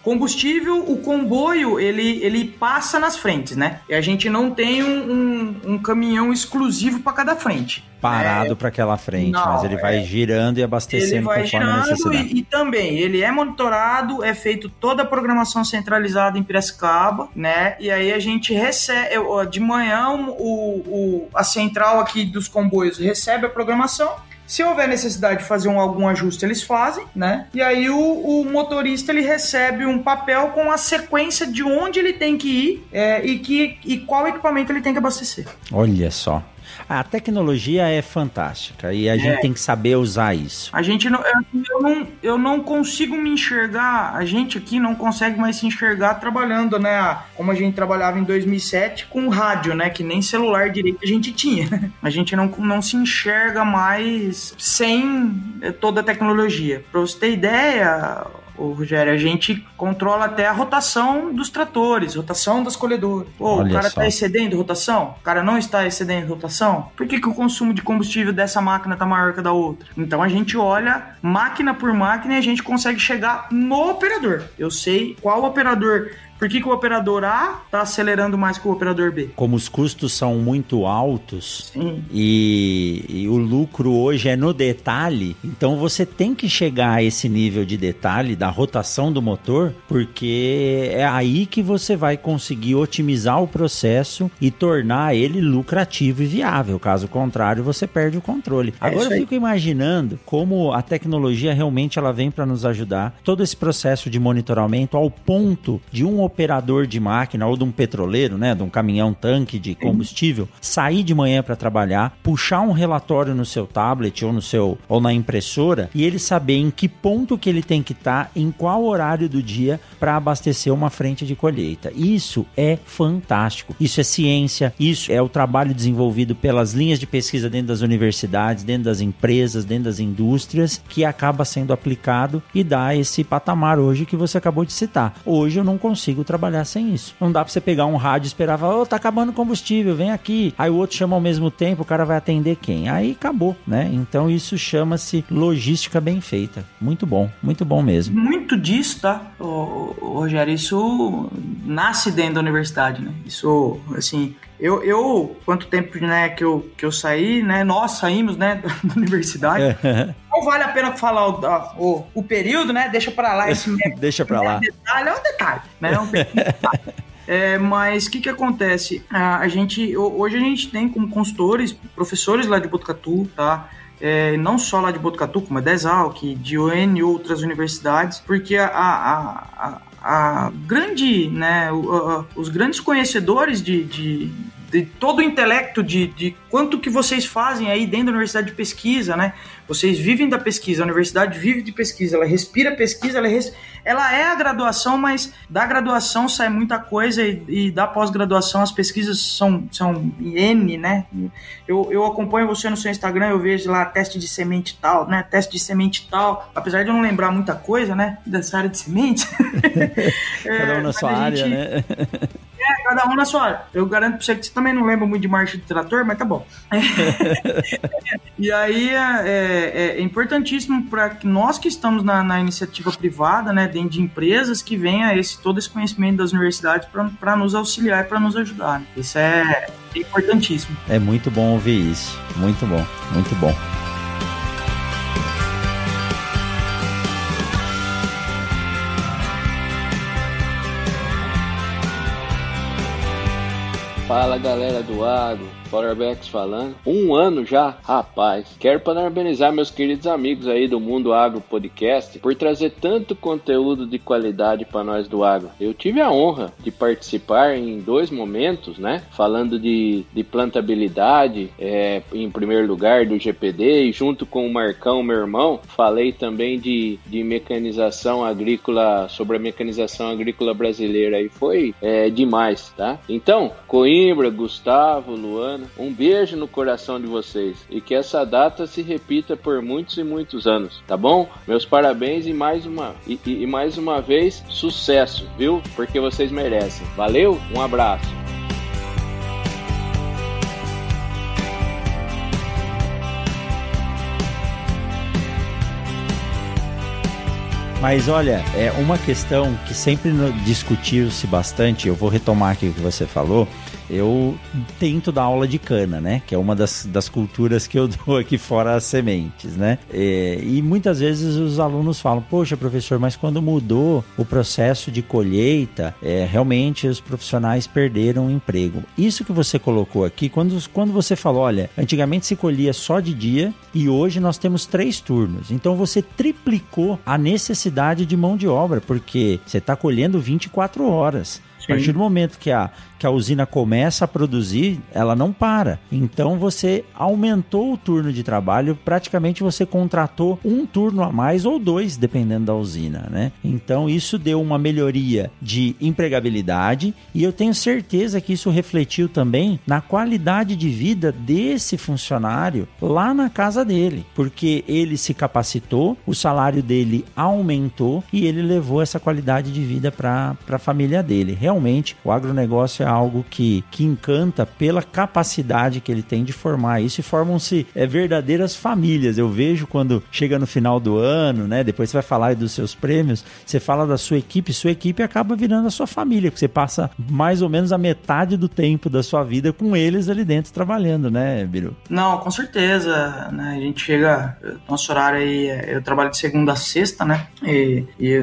Speaker 2: Combustível, o comboio, ele, ele passa nas frentes, né? E a gente não tem um, um, um caminhão exclusivo para cada frente.
Speaker 1: Parado para aquela frente,
Speaker 2: Não,
Speaker 1: mas ele vai
Speaker 2: é.
Speaker 1: girando e
Speaker 2: Ele
Speaker 1: abastecendo
Speaker 2: vai
Speaker 1: conforme a
Speaker 2: girando
Speaker 1: necessidade.
Speaker 2: e, e também ele é monitorado, é feito toda a programação centralizada em Piracicaba, né? E aí a gente recebe de manhã o, o- a central aqui dos comboios recebe a programação. Se houver necessidade de fazer um- algum ajuste, eles fazem, né? E aí o, o motorista ele recebe um papel com a sequência de onde ele tem que ir é, e, que, e qual equipamento ele tem que abastecer.
Speaker 1: Olha só. A tecnologia é fantástica e a gente
Speaker 2: É.
Speaker 1: tem que saber usar isso.
Speaker 2: A gente não eu, eu não. eu não consigo me enxergar. A gente aqui não consegue mais se enxergar trabalhando, né? Como a gente trabalhava em 2007 com rádio, né? Que nem celular direito a gente tinha. A gente não, não se enxerga mais sem eh, toda a tecnologia. Pra você ter ideia. Ô, Rogério, a gente controla até a rotação dos tratores, rotação das colhedoras. Pô, o
Speaker 1: Olha
Speaker 2: cara
Speaker 1: só.
Speaker 2: tá excedendo rotação? O cara não está excedendo rotação? Por que, que o consumo de combustível dessa máquina tá maior que a da outra? Então a gente olha máquina por máquina e a gente consegue chegar no operador. Eu sei qual operador. Por que, que o operador A tá acelerando mais que o operador B?
Speaker 1: Como os custos são muito altos e, e o lucro hoje é no detalhe, então você tem que chegar a esse nível de detalhe da rotação do motor, porque é aí que você vai conseguir otimizar o processo e tornar ele lucrativo e viável. Caso contrário, você perde o controle.
Speaker 2: É
Speaker 1: Agora eu fico imaginando como a tecnologia realmente ela vem para nos ajudar. Todo esse processo de monitoramento ao ponto de um operador de máquina ou de um petroleiro, né, de um caminhão tanque de combustível, sair de manhã para trabalhar, puxar um relatório no seu tablet ou no seu ou na impressora e ele saber em que ponto que ele tem que estar, tá, em qual horário do dia para abastecer uma frente de colheita. Isso é fantástico. Isso é ciência, isso é o trabalho desenvolvido pelas linhas de pesquisa dentro das universidades, dentro das empresas, dentro das indústrias, que acaba sendo aplicado e dá esse patamar hoje que você acabou de citar. Hoje eu não consigo trabalhar sem isso. Não dá para você pegar um rádio e esperar, ô, oh, tá acabando o combustível, vem aqui. Aí o outro chama ao mesmo tempo, o cara vai atender quem? Aí acabou, né? Então isso chama-se logística bem feita. Muito bom, muito bom mesmo.
Speaker 2: Muito disso, tá, ô, ô, Rogério? Isso nasce dentro da universidade, né? Isso, assim, eu, eu quanto tempo né, que, eu, que eu saí, né? Nós saímos, né, da universidade. É. Não vale a pena falar o, o, o período, né? Deixa para lá esse
Speaker 1: Deixa para lá.
Speaker 2: Detalhe, é um detalhe, né? É um detalhe. É, mas o que, que acontece? A, a, gente, hoje a gente tem como consultores, professores lá de Botucatu, tá? É, não só lá de Botucatu, como é da Exalc, de ON e outras universidades, porque a, a, a, a grande, né, os grandes conhecedores de, de de todo o intelecto de, de quanto que vocês fazem aí dentro da universidade de pesquisa, né? Vocês vivem da pesquisa, a universidade vive de pesquisa, ela respira pesquisa, ela, res... ela é a graduação, mas da graduação sai muita coisa e, e da pós-graduação as pesquisas são, são N, né? Eu, eu acompanho você no seu Instagram, eu vejo lá teste de semente tal, né? Teste de semente tal, apesar de eu não lembrar muita coisa, né? Dessa área de semente.
Speaker 1: Cada um na sua área, gente... né?
Speaker 2: Cada um na sua área. Eu garanto pra você que você também não lembra muito de marcha de trator, mas tá bom. e aí é, é, é importantíssimo para nós que estamos na, na, iniciativa privada, né, dentro de empresas, que venha esse, todo esse conhecimento das universidades para nos auxiliar e para nos ajudar. Isso é importantíssimo.
Speaker 1: É muito bom ouvir isso. Muito bom, muito bom.
Speaker 4: Fala galera do agro, Powerbacks falando. Um ano já, rapaz. Quero parabenizar meus queridos amigos aí do Mundo Agro Podcast por trazer tanto conteúdo de qualidade para nós do agro. Eu tive a honra de participar em dois momentos, né? Falando de, de plantabilidade, é, em primeiro lugar do GPD, e junto com o Marcão, meu irmão, falei também de, de mecanização agrícola, sobre a mecanização agrícola brasileira. E foi é, demais, tá? Então, Coimbra, Gustavo, Luana, um beijo no coração de vocês e que essa data se repita por muitos e muitos anos, tá bom? Meus parabéns e mais uma e, e mais uma vez sucesso, viu? Porque vocês merecem. Valeu, um abraço.
Speaker 1: Mas olha, é uma questão que sempre discutiu-se bastante, eu vou retomar aqui o que você falou, eu tento dar aula de cana, né? Que é uma das, das culturas que eu dou aqui fora as sementes, né? E, é, e muitas vezes os alunos falam, poxa, professor, mas quando mudou o processo de colheita, é, realmente os profissionais perderam o emprego. Isso que você colocou aqui, quando, quando você falou, olha, antigamente se colhia só de dia e hoje nós temos três turnos. Então você triplicou a necessidade de mão de obra, porque você está colhendo 24 horas. A partir do momento que a, que a usina começa a produzir, ela não para. Então você aumentou o turno de trabalho, praticamente você contratou um turno a mais ou dois, dependendo da usina, né? Então isso deu uma melhoria de empregabilidade e eu tenho certeza que isso refletiu também na qualidade de vida desse funcionário lá na casa dele, porque ele se capacitou, o salário dele aumentou e ele levou essa qualidade de vida para a família dele. Realmente o agronegócio é algo que, que encanta pela capacidade que ele tem de formar isso e formam-se é, verdadeiras famílias. Eu vejo quando chega no final do ano, né? Depois você vai falar dos seus prêmios, você fala da sua equipe, sua equipe acaba virando a sua família, porque você passa mais ou menos a metade do tempo da sua vida com eles ali dentro trabalhando, né, Biru?
Speaker 2: Não, com certeza, né? A gente chega, nosso horário aí, é, eu trabalho de segunda a sexta, né? E, e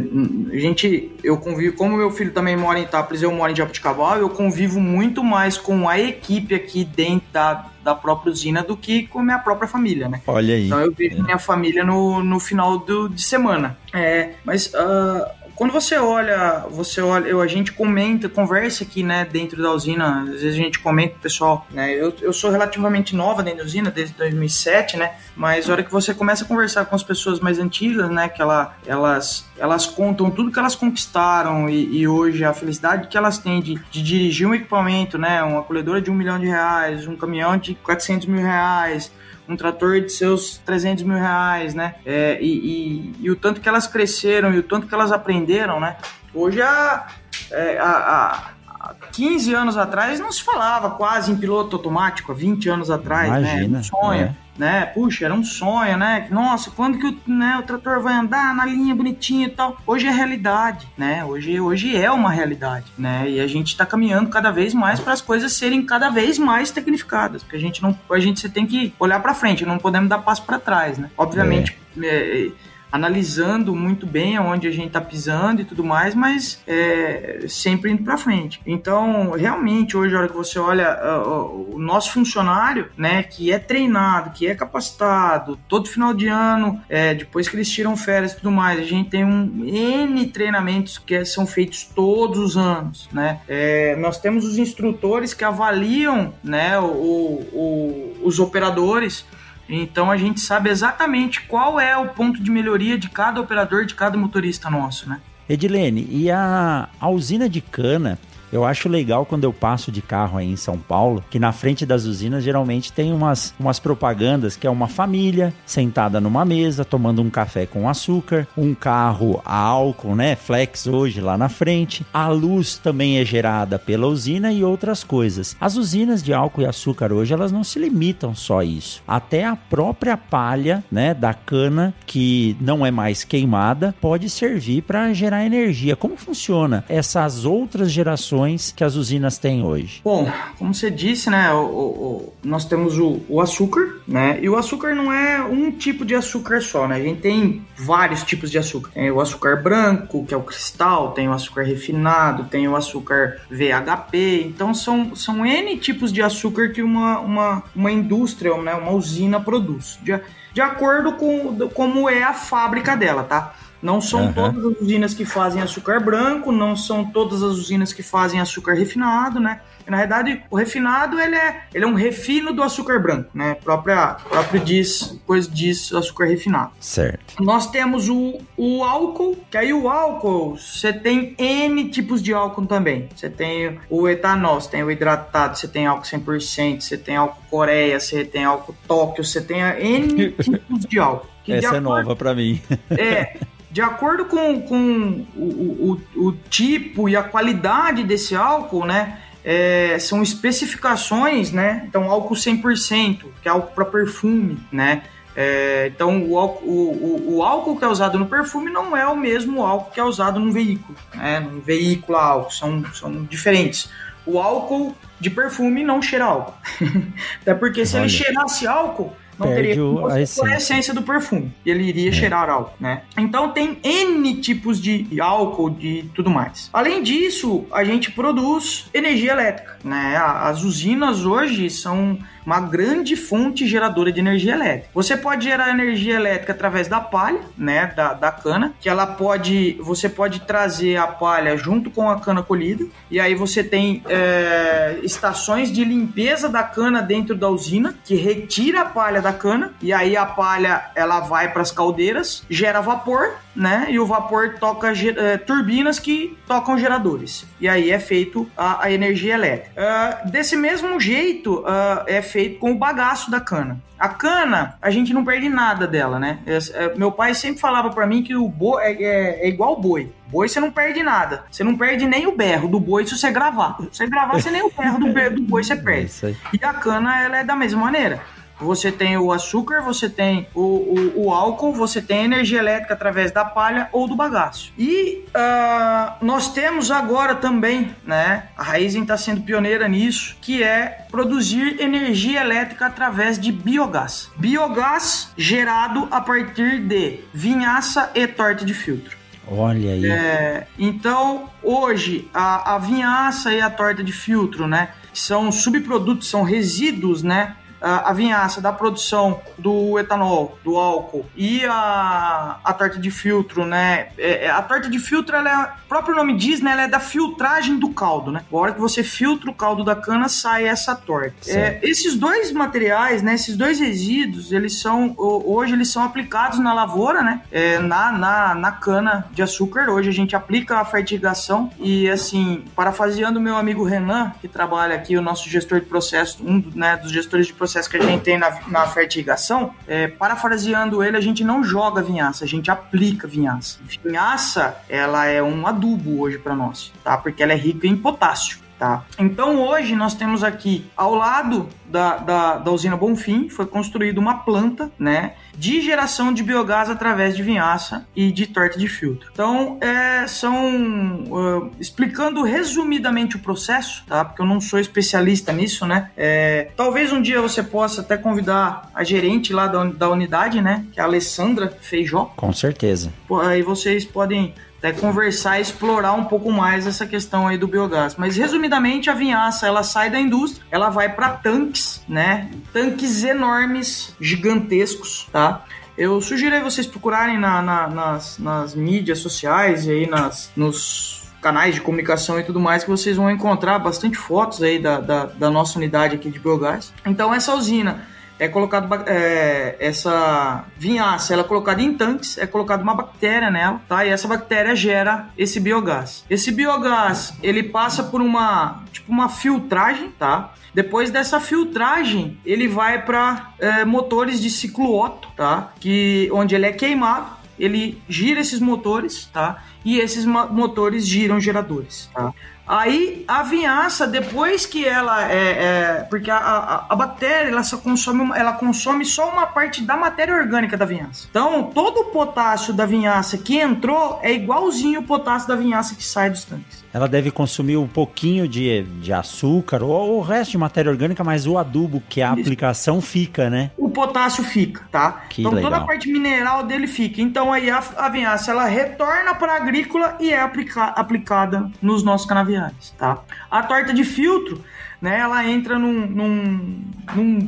Speaker 2: a gente, eu convivo, como meu filho também mora em Itápolis, eu moro em Jabuticabal, eu convivo muito mais com a equipe aqui dentro da, da própria usina do que com a minha própria família, né?
Speaker 1: Olha aí.
Speaker 2: Então eu vejo é. minha família no, no final do, de semana. É, mas uh, quando você olha, você olha, eu, a gente comenta, conversa aqui, né, dentro da usina, às vezes a gente comenta, pessoal, né, eu, eu sou relativamente nova dentro da usina, desde 2007, né, mas a hora que você começa a conversar com as pessoas mais antigas, né, que ela, elas, elas contam tudo que elas conquistaram e, e hoje a felicidade que elas têm de, de, dirigir um equipamento, né, uma colhedora de um milhão de reais, um caminhão de 400 mil reais, um trator de seus 300 mil reais, né? É, e, e, e, o tanto que elas cresceram e o tanto que elas aprenderam, né? Hoje a, é, a, a 15 anos atrás não se falava quase em piloto automático, há 20 anos atrás, Imagina, né? Um sonho. É né? Puxa, era um sonho, né? Nossa, quando que o, né, o trator vai andar na linha bonitinha e tal? Hoje é realidade, né? Hoje, hoje é uma realidade, né? E a gente está caminhando cada vez mais para as coisas serem cada vez mais tecnificadas, porque a gente não, a gente você tem que olhar para frente, não podemos dar passo para trás, né? Obviamente, é. É, analisando muito bem aonde a gente está pisando e tudo mais, mas é, sempre indo para frente. Então, realmente, hoje, a hora que você olha uh, o nosso funcionário, né, que é treinado, que é capacitado, todo final de ano, é, depois que eles tiram férias e tudo mais, a gente tem um N treinamentos que são feitos todos os anos, né? É, nós temos os instrutores que avaliam, né, o, o, os operadores então a gente sabe exatamente qual é o ponto de melhoria de cada operador, de cada motorista nosso, né?
Speaker 1: Edilene, e a, a usina de cana, eu acho legal quando eu passo de carro aí em São Paulo, que na frente das usinas geralmente tem umas, umas propagandas que é uma família sentada numa mesa tomando um café com açúcar, um carro a álcool, né? Flex hoje lá na frente. A luz também é gerada pela usina e outras coisas. As usinas de álcool e açúcar hoje elas não se limitam só a isso. Até a própria palha, né, da cana que não é mais queimada pode servir para gerar energia. Como funciona essas outras gerações que as usinas têm hoje?
Speaker 2: Bom, como você disse, né, o, o, nós temos o, o, açúcar, né, e o açúcar não é um tipo de açúcar só, né, a gente tem vários tipos de açúcar. Tem o açúcar branco, que é o cristal, tem o açúcar refinado, tem o açúcar VHP, então são, são N tipos de açúcar que uma, uma, uma indústria, né, uma usina produz, de, de acordo com como é a fábrica dela, tá? Não são uhum. todas as usinas que fazem açúcar branco, não são todas as usinas que fazem açúcar refinado, né? Na verdade, o refinado ele é, ele é um refino do açúcar branco, né? Própria, próprio diz, coisa diz açúcar refinado.
Speaker 1: Certo.
Speaker 2: Nós temos o, o álcool, que aí o álcool, você tem N tipos de álcool também. Você tem o etanol, você tem o hidratado, você tem álcool 100%, você tem álcool Coreia, você tem álcool Tóquio, você tem N tipos de álcool.
Speaker 1: Essa é nova para mim.
Speaker 2: É, de acordo com, com o, o, o, tipo e a qualidade desse álcool, né? É, são especificações, né? Então, álcool 100%, que é álcool para perfume, né? É, então, o álcool, o, o, álcool que é usado no perfume não é o mesmo álcool que é usado num veículo, né? Num veículo a álcool, são, são diferentes. O álcool de perfume não cheira álcool. Até porque se Olha. ele cheirasse álcool, não teria a essência. a essência do perfume. Ele iria é. cheirar álcool, né? Então tem N tipos de álcool, de tudo mais. Além disso, a gente produz energia elétrica, né? As usinas hoje são uma grande fonte geradora de energia elétrica. Você pode gerar energia elétrica através da palha, né, da, da cana, que ela pode, você pode trazer a palha junto com a cana colhida, e aí você tem é, estações de limpeza da cana dentro da usina, que retira a palha da cana, e aí a palha ela vai para as caldeiras, gera vapor, né, e o vapor toca é, turbinas que tocam geradores, e aí é feito a, a energia elétrica. Uh, desse mesmo jeito, uh, é feito com o bagaço da cana. A cana, a gente não perde nada dela, né? É, meu pai sempre falava para mim que o boi é, é, é igual boi. Boi você não perde nada. Você não perde nem o berro do boi se você gravar. Se você gravar, você nem o berro do, do boi você perde. E a cana, ela é da mesma maneira você tem o açúcar, você tem o, o, o, álcool, você tem energia elétrica através da palha ou do bagaço. E uh, nós temos agora também, né? A Raizen está sendo pioneira nisso, que é produzir energia elétrica através de biogás. Biogás gerado a partir de vinhaça e torta de filtro.
Speaker 1: Olha aí.
Speaker 2: É, então, hoje, a, a vinhaça e a torta de filtro, né? São subprodutos, são resíduos, né? A, a vinhaça da produção do etanol, do álcool e a, a torta de filtro, né? É, é a torta de filtro, ela é, o próprio nome diz, né? Ela é da filtragem do caldo, né? A hora que você filtra o caldo da cana, sai essa torta. É, esses dois materiais, né? Esses dois resíduos, eles são, hoje eles são aplicados na lavoura, né? É, na, na, na cana de açúcar. Hoje a gente aplica a fertigação e, assim, parafraseando o meu amigo Renan, que trabalha aqui, o nosso gestor de processo, um né, dos gestores de processo que a gente tem na, na fertigação, é, parafraseando ele, a gente não joga vinhaça, a gente aplica vinhaça. Vinhaça, ela é um adubo hoje para nós, tá? Porque ela é rica em potássio. Tá? Então hoje nós temos aqui ao lado da, da, da usina Bonfim foi construída uma planta né, de geração de biogás através de vinhaça e de torta de filtro. Então é, são uh, explicando resumidamente o processo, tá? Porque eu não sou especialista nisso, né? É, talvez um dia você possa até convidar a gerente lá da, da unidade, né? Que é a Alessandra Feijó.
Speaker 1: Com certeza.
Speaker 2: Aí vocês podem até conversar e explorar um pouco mais essa questão aí do biogás. Mas resumidamente a vinhaça ela sai da indústria, ela vai para tanques, né? Tanques enormes, gigantescos, tá? Eu sugiro vocês procurarem na, na, nas, nas mídias sociais e aí nas, nos canais de comunicação e tudo mais que vocês vão encontrar bastante fotos aí da, da, da nossa unidade aqui de biogás. Então essa usina é colocado é, essa vinhaça, ela é colocada em tanques, é colocada uma bactéria nela, tá? E essa bactéria gera esse biogás. Esse biogás, ele passa por uma, tipo uma filtragem, tá? Depois dessa filtragem, ele vai para é, motores de ciclo Otto, tá? Que onde ele é queimado, ele gira esses motores, tá? E esses motores giram geradores, tá? Aí a vinhaça, depois que ela é. é porque a, a, a, bactéria ela só consome, ela consome só uma parte da matéria orgânica da vinhaça. Então, todo o potássio da vinhaça que entrou é igualzinho o potássio da vinhaça que sai dos tanques
Speaker 1: ela deve consumir um pouquinho de, de açúcar ou o resto de matéria orgânica, mas o adubo, que é a aplicação, fica, né?
Speaker 2: O potássio fica, tá? Que então legal. toda a parte mineral dele fica. Então aí a, a vinhaça ela retorna para a agrícola e é aplica, aplicada nos nossos canaviais, tá? A torta de filtro né? Ela entra num, num, num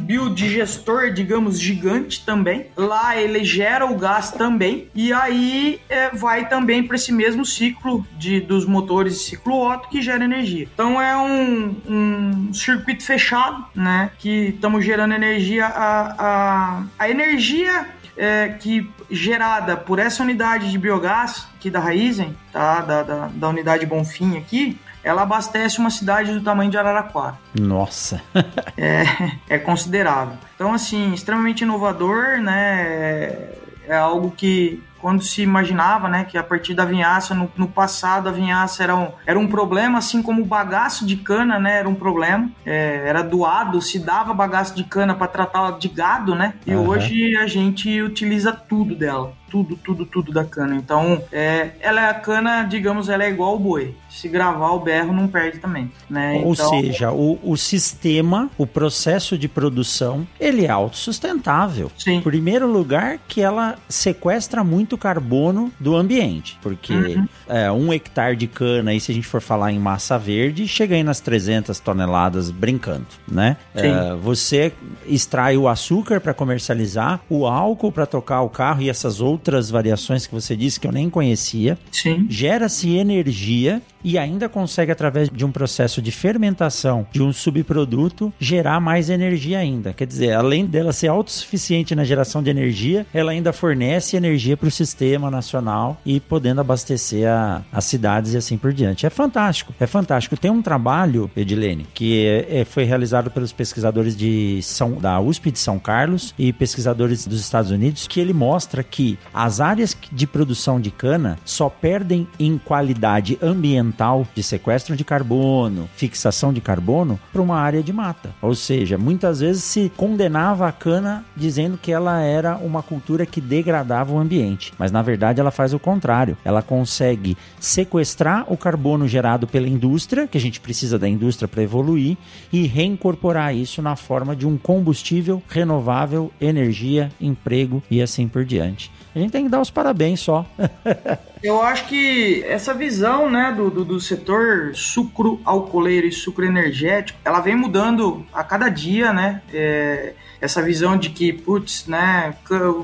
Speaker 2: digamos, gigante também. Lá ele gera o gás também e aí é, vai também para esse mesmo ciclo de, dos motores de ciclo Otto que gera energia. Então é um, um circuito fechado, né? Que estamos gerando energia. A, a, a energia é, que gerada por essa unidade de biogás aqui da Raizen, tá? Da, da, da unidade Bonfim aqui, ela abastece uma cidade do tamanho de Araraquara.
Speaker 1: Nossa!
Speaker 2: é, é considerável. Então, assim, extremamente inovador, né? É, é algo que quando se imaginava, né, que a partir da vinhaça, no, no, passado a vinhaça era um, era um problema, assim como o bagaço de cana, né, era um problema, é, era doado, se dava bagaço de cana para tratar de gado, né, e uhum. hoje a gente utiliza tudo dela tudo, tudo, tudo da cana. Então, é, ela é a cana, digamos, ela é igual ao boi. Se gravar o berro, não perde também. Né?
Speaker 1: Ou então... seja, o, o sistema, o processo de produção, ele é autossustentável. Sim. Em primeiro lugar, que ela sequestra muito carbono do ambiente. Porque uhum. é, um hectare de cana, aí se a gente for falar em massa verde, chega aí nas 300 toneladas brincando, né? É, você extrai o açúcar para comercializar, o álcool para tocar o carro e essas outras outras variações que você disse que eu nem conhecia.
Speaker 2: Sim.
Speaker 1: Gera-se energia e ainda consegue, através de um processo de fermentação de um subproduto, gerar mais energia ainda. Quer dizer, além dela ser autossuficiente na geração de energia, ela ainda fornece energia para o sistema nacional e podendo abastecer a, as cidades e assim por diante. É fantástico, é fantástico. Tem um trabalho, Edilene, que é, é, foi realizado pelos pesquisadores de São, da USP de São Carlos e pesquisadores dos Estados Unidos, que ele mostra que as áreas de produção de cana só perdem em qualidade ambiental de sequestro de carbono, fixação de carbono para uma área de mata. Ou seja, muitas vezes se condenava a cana dizendo que ela era uma cultura que degradava o ambiente, mas na verdade ela faz o contrário. Ela consegue sequestrar o carbono gerado pela indústria, que a gente precisa da indústria para evoluir, e reincorporar isso na forma de um combustível renovável, energia, emprego e assim por diante. A gente tem que dar os parabéns só.
Speaker 2: Eu acho que essa visão, né, do, do, do setor sucro alcooleiro e sucro energético, ela vem mudando a cada dia, né? É, essa visão de que, putz, né,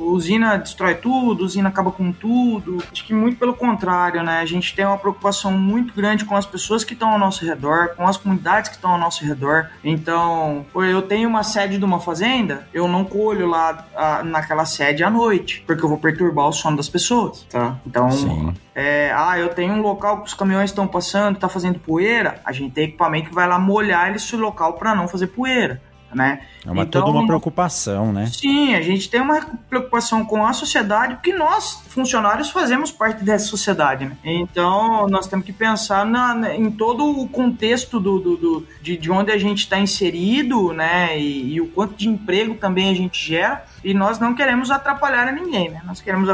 Speaker 2: usina destrói tudo, usina acaba com tudo. Acho que muito pelo contrário, né? A gente tem uma preocupação muito grande com as pessoas que estão ao nosso redor, com as comunidades que estão ao nosso redor. Então, eu tenho uma sede de uma fazenda, eu não colho lá a, naquela sede à noite, porque eu vou perturbar o sono das pessoas, tá? Então, Sim. É, ah, eu tenho um local que os caminhões estão passando, tá fazendo poeira, a gente tem equipamento que vai lá molhar esse local para não fazer poeira né?
Speaker 1: É uma, então, toda uma preocupação, né?
Speaker 2: Sim, a gente tem uma preocupação com a sociedade, porque nós, funcionários, fazemos parte dessa sociedade, né? Então, nós temos que pensar na, em todo o contexto do, do, do de, de onde a gente está inserido, né? E, e, o quanto de emprego também a gente gera. E nós não queremos atrapalhar a ninguém, né? Nós queremos,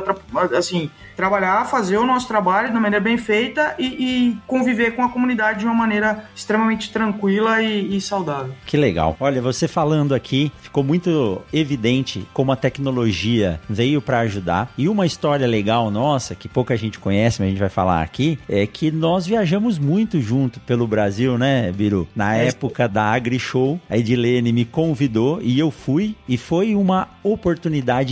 Speaker 2: assim, trabalhar, fazer o nosso trabalho de maneira bem feita e, e conviver com a comunidade de uma maneira extremamente tranquila e, e saudável.
Speaker 1: Que legal. Olha, você falando aqui, ficou muito evidente como a tecnologia veio para ajudar. E uma história legal nossa, que pouca gente conhece, mas a gente vai falar aqui, é que nós viajamos muito junto pelo Brasil, né, Biru? Na é. época da Agri Show, a Edilene me convidou e eu fui, e foi uma oportunidade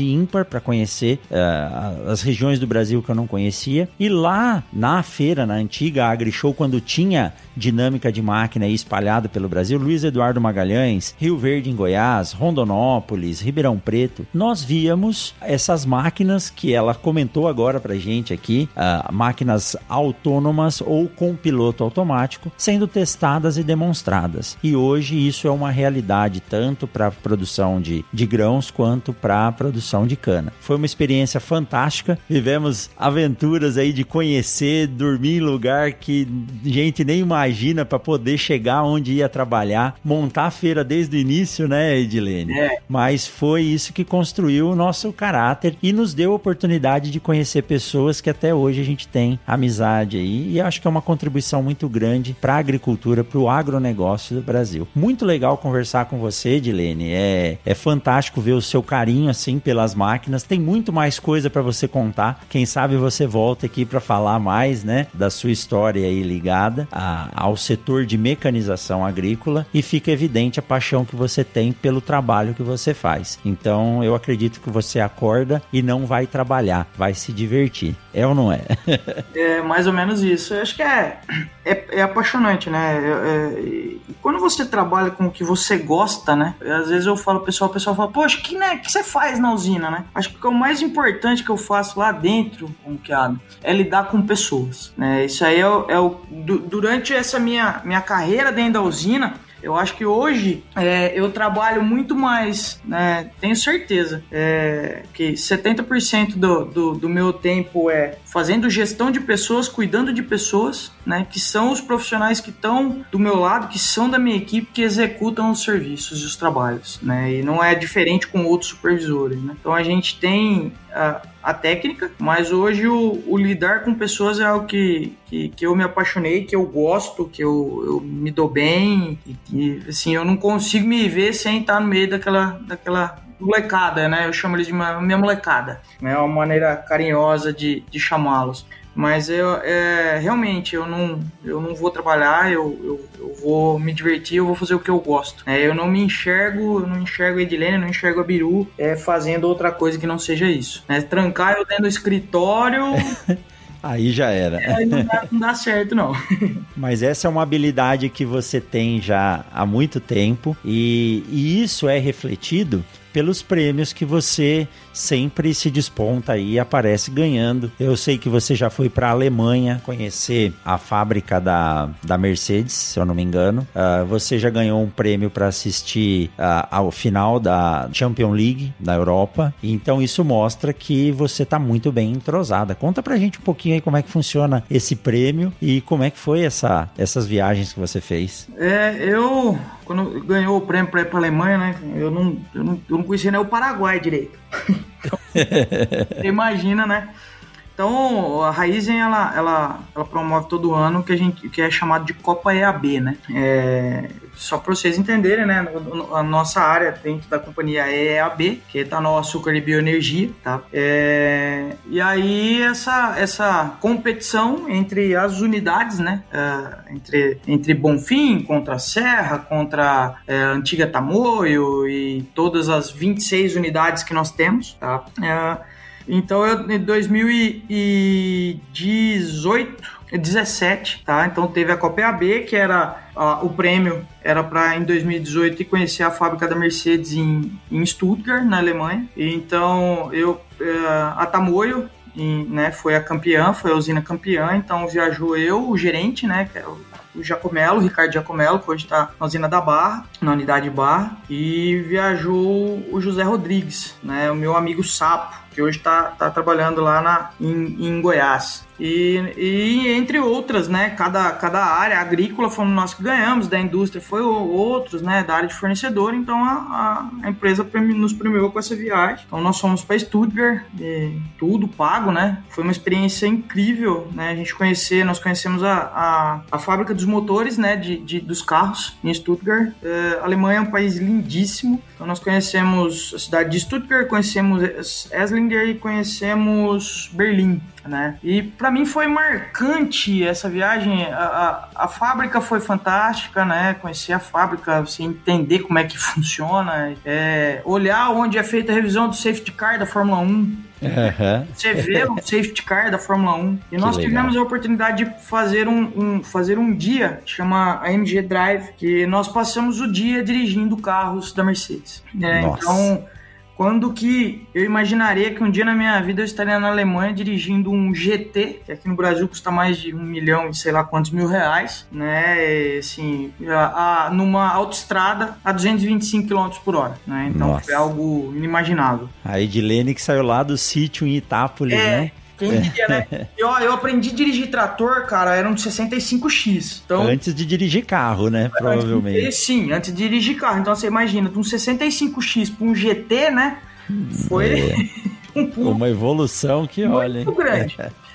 Speaker 1: ímpar para conhecer uh, as regiões do Brasil que eu não conhecia. E lá na feira, na antiga Agri Show, quando tinha dinâmica de máquina espalhada pelo Brasil, Luiz Eduardo Magalhães, Rio Verde em Goiás, Rondonópolis, Ribeirão Preto, nós víamos essas máquinas que ela comentou agora pra gente aqui, uh, máquinas autônomas ou com piloto automático, sendo testadas e demonstradas. E hoje isso é uma realidade tanto para produção de, de grãos quanto para produção de cana. Foi uma experiência fantástica. Vivemos aventuras aí de conhecer, dormir em lugar que gente nem imagina para poder chegar onde ia trabalhar, montar a feira desde o início, né, Edilene? É. Mas foi isso que construiu o nosso caráter e nos deu a oportunidade de conhecer pessoas que até hoje a gente tem amizade aí. E acho que é uma contribuição muito grande para a agricultura, para o agronegócio do Brasil. Muito legal conversar com você, Edilene. É, é fantástico ver o seu carinho assim pelas máquinas. Tem muito mais coisa para você contar. Quem sabe você volta aqui para falar mais, né, da sua história aí ligada a, ao setor de mecanização agrícola e fica evidente a paixão que você tem pelo trabalho que você faz. Então eu acredito que você acorda e não vai trabalhar, vai se divertir. É ou não é?
Speaker 2: é mais ou menos isso. Eu acho que é, é, é apaixonante, né? É, é, quando você trabalha com o que você gosta, né? Às vezes eu falo, pessoal, o pessoal fala, poxa, que, né, que você faz na usina, né? Acho que o mais importante que eu faço lá dentro, como é lidar com pessoas, né? Isso aí é, é o, durante essa minha, minha carreira dentro da usina, eu acho que hoje é, eu trabalho muito mais, né, tenho certeza, é, que 70% do, do, do meu tempo é fazendo gestão de pessoas, cuidando de pessoas, né, que são os profissionais que estão do meu lado, que são da minha equipe, que executam os serviços e os trabalhos, né, e não é diferente com outros supervisores, né. Então a gente tem a, a técnica, mas hoje o, o, lidar com pessoas é algo que, que, que, eu me apaixonei, que eu gosto, que eu, eu me dou bem, e que, assim, eu não consigo me ver sem estar no meio daquela, daquela molecada, né? Eu chamo eles de uma, minha molecada, né? É uma maneira carinhosa de, de chamá-los. Mas eu é, realmente eu não, eu não vou trabalhar, eu, eu, eu, vou me divertir, eu vou fazer o que eu gosto. É, eu não me enxergo, eu não enxergo a Edilene, eu não enxergo a Biru é, fazendo outra coisa que não seja isso. Né? Trancar eu dentro do escritório.
Speaker 1: Aí já era.
Speaker 2: É, não, dá, não dá certo, não.
Speaker 1: Mas essa é uma habilidade que você tem já há muito tempo e, e isso é refletido pelos prêmios que você sempre se desponta e aparece ganhando. Eu sei que você já foi para a Alemanha conhecer a fábrica da, da Mercedes, se eu não me engano. Uh, você já ganhou um prêmio para assistir uh, ao final da Champions League da Europa. Então isso mostra que você está muito bem entrosada. Conta pra gente um pouquinho aí como é que funciona esse prêmio e como é que foi essa, essas viagens que você fez.
Speaker 2: É, eu quando ganhou o prêmio para ir para Alemanha, né? Eu não, eu não, eu não conhecia nem o Paraguai direito. Então, imagina, né? Então, a Raizen, ela, ela, ela promove todo ano que, a gente, que é chamado de Copa EAB, né? É, só para vocês entenderem, né? A nossa área dentro da companhia é EAB, que é etanol, açúcar e bioenergia, tá? É, e aí essa, essa competição entre as unidades, né? É, entre, entre Bonfim contra Serra, contra é, antiga Tamoio e todas as 26 unidades que nós temos, tá? É, então, eu, em 2018, 17, tá? Então teve a Copa AB, que era o prêmio era para em 2018 conhecer a fábrica da Mercedes em, em Stuttgart, na Alemanha. E, então eu é, a Tamoio em, né, foi a campeã, foi a usina campeã, então viajou eu, o gerente, né, que é o o o Ricardo Giacomello, que hoje está na usina da Barra, na unidade Barra, e viajou o José Rodrigues, né, o meu amigo Sapo, que hoje está tá trabalhando lá na, em, em Goiás. E, e, entre outras, né? Cada, cada área agrícola fomos nós que ganhamos, da indústria foi outros, né? Da área de fornecedor, então a, a, empresa nos premiou com essa viagem. Então nós fomos para Stuttgart, tudo pago, né? Foi uma experiência incrível, né? A gente conhecer, nós conhecemos a, a, a fábrica dos motores, né? De, de dos carros em Stuttgart. É, Alemanha é um país lindíssimo, então nós conhecemos a cidade de Stuttgart, conhecemos Eslinger e conhecemos Berlim né? E para mim foi marcante essa viagem. A, a, a, fábrica foi fantástica, né? Conhecer a fábrica, você entender como é que funciona, é, olhar onde é feita a revisão do safety car da Fórmula 1. Uhum. Você vê o safety car da Fórmula 1. E que nós legal. tivemos a oportunidade de fazer um, um, fazer um dia, chama AMG Drive, que nós passamos o dia dirigindo carros da Mercedes. Né? Então quando que eu imaginaria que um dia na minha vida eu estaria na Alemanha dirigindo um GT, que aqui no Brasil custa mais de um milhão e sei lá quantos mil reais, né? Assim, a, a, numa autoestrada a 225 km por hora, né? Então Nossa. foi algo inimaginável.
Speaker 1: A Edilene que saiu lá do sítio em Itápolis, é, né?
Speaker 2: Quem diria, né? Eu, eu aprendi a dirigir trator, cara, era um 65X. Então,
Speaker 1: antes de dirigir carro, né? Provavelmente.
Speaker 2: De, sim, antes de dirigir carro. Então você imagina, de um 65X para um GT, né? Foi
Speaker 1: é. um pulo. Uma evolução que olha.
Speaker 2: Muito grande.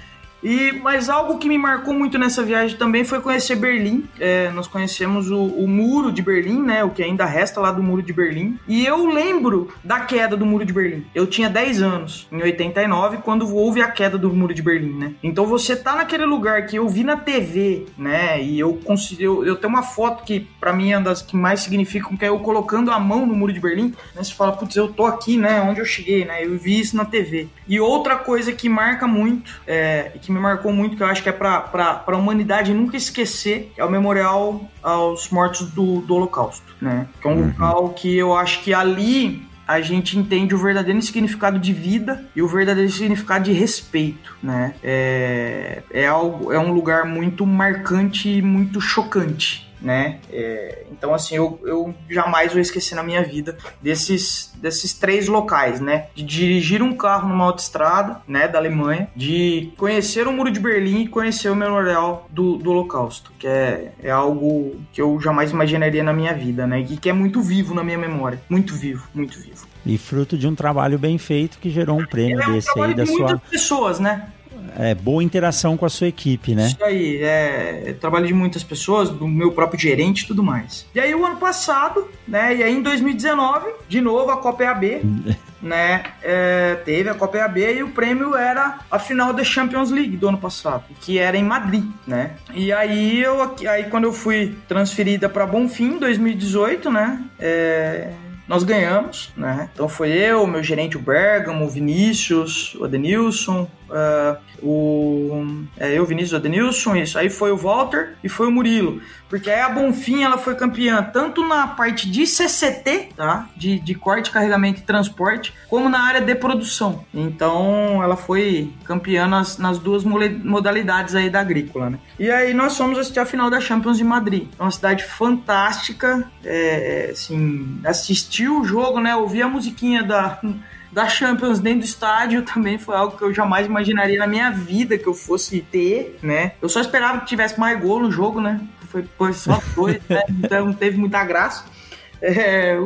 Speaker 2: E, mas algo que me marcou muito nessa viagem também foi conhecer Berlim. É, nós conhecemos o, o, muro de Berlim, né? O que ainda resta lá do muro de Berlim. E eu lembro da queda do muro de Berlim. Eu tinha 10 anos, em 89, quando houve a queda do muro de Berlim, né? Então você tá naquele lugar que eu vi na TV, né? E eu consegui. Eu, eu tenho uma foto que, para mim, é uma das que mais significam, que é eu colocando a mão no muro de Berlim. Né? Você fala, putz, eu tô aqui, né? Onde eu cheguei, né? Eu vi isso na TV. E outra coisa que marca muito, é, que me marcou muito, que eu acho que é para a humanidade nunca esquecer, é o memorial aos mortos do, do Holocausto, né? Que é um uhum. local que eu acho que ali a gente entende o verdadeiro significado de vida e o verdadeiro significado de respeito, né? É, é algo, é um lugar muito marcante e muito chocante, né? É, então, assim, eu, eu jamais vou esquecer na minha vida desses, desses três locais, né? De dirigir um carro numa autoestrada, né, da Alemanha, de conhecer o Muro de Berlim e conhecer o Memorial do, do Holocausto, que é, é algo que eu jamais imaginaria na minha vida, né? E que é muito vivo na minha memória. Muito vivo, muito vivo.
Speaker 1: E fruto de um trabalho bem feito que gerou um prêmio é um desse aí da
Speaker 2: de
Speaker 1: sua.
Speaker 2: Pessoas, né?
Speaker 1: É, boa interação com a sua equipe, né?
Speaker 2: Isso aí, é, trabalho de muitas pessoas, do meu próprio gerente e tudo mais. E aí o ano passado, né, e aí em 2019, de novo a Copa EAB, né, é, teve a Copa EAB e o prêmio era a final da Champions League do ano passado, que era em Madrid, né? E aí eu, aí quando eu fui transferida para Bonfim, 2018, né, é, nós ganhamos, né? Então foi eu, meu gerente o Bergamo, o Vinícius, o Adenilson, uh, o é, eu, Vinícius Adenilson, isso. Aí foi o Walter e foi o Murilo. Porque aí a Bonfim ela foi campeã tanto na parte de CCT, tá? De, de corte, carregamento e transporte, como na área de produção. Então ela foi campeã nas, nas duas modalidades aí da agrícola, né? E aí nós fomos assistir a final da Champions em Madrid. É uma cidade fantástica, é, assim, assistir o jogo, né? Ouvir a musiquinha da da Champions dentro do estádio também foi algo que eu jamais imaginaria na minha vida que eu fosse ter, né? Eu só esperava que tivesse mais gol no jogo, né? Foi, foi só dois, né? Então não teve muita graça. é,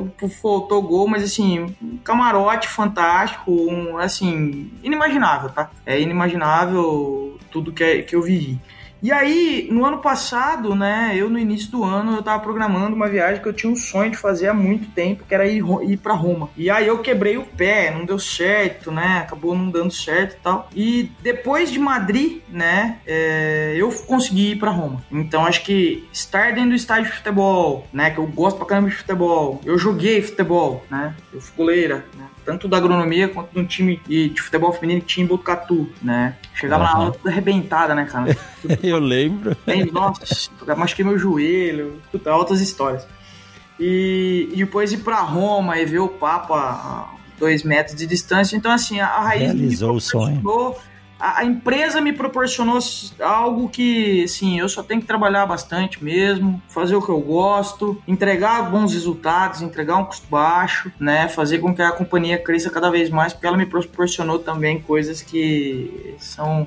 Speaker 2: faltou gol, mas assim, camarote fantástico, um, assim, inimaginável, tá? É inimaginável tudo que, é, que eu vivi. E aí, no ano passado, né, eu no início do ano, eu tava programando uma viagem que eu tinha um sonho de fazer há muito tempo, que era ir, ir para Roma. E aí eu quebrei o pé, não deu certo, né, acabou não dando certo e tal. E depois de Madrid, né, é, eu consegui ir para Roma. Então acho que estar dentro do estádio de futebol, né, que eu gosto pra caramba de futebol, eu joguei futebol, né, eu fui goleira, né, tanto da agronomia quanto de um time de, futebol feminino que tinha em Botucatu, né. Chegava uhum. na aula toda arrebentada, né, cara.
Speaker 1: eu lembro.
Speaker 2: nossa, machuquei meu joelho, puta, altas histórias. E, e depois ir para Roma e ver o Papa a dois metros de distância. Então, assim, a, a raiz
Speaker 1: Realizou o sonho.
Speaker 2: A, a, empresa me proporcionou algo que, assim, eu só tenho que trabalhar bastante mesmo, fazer o que eu gosto, entregar bons resultados, entregar um custo baixo, né? Fazer com que a companhia cresça cada vez mais, porque ela me proporcionou também coisas que são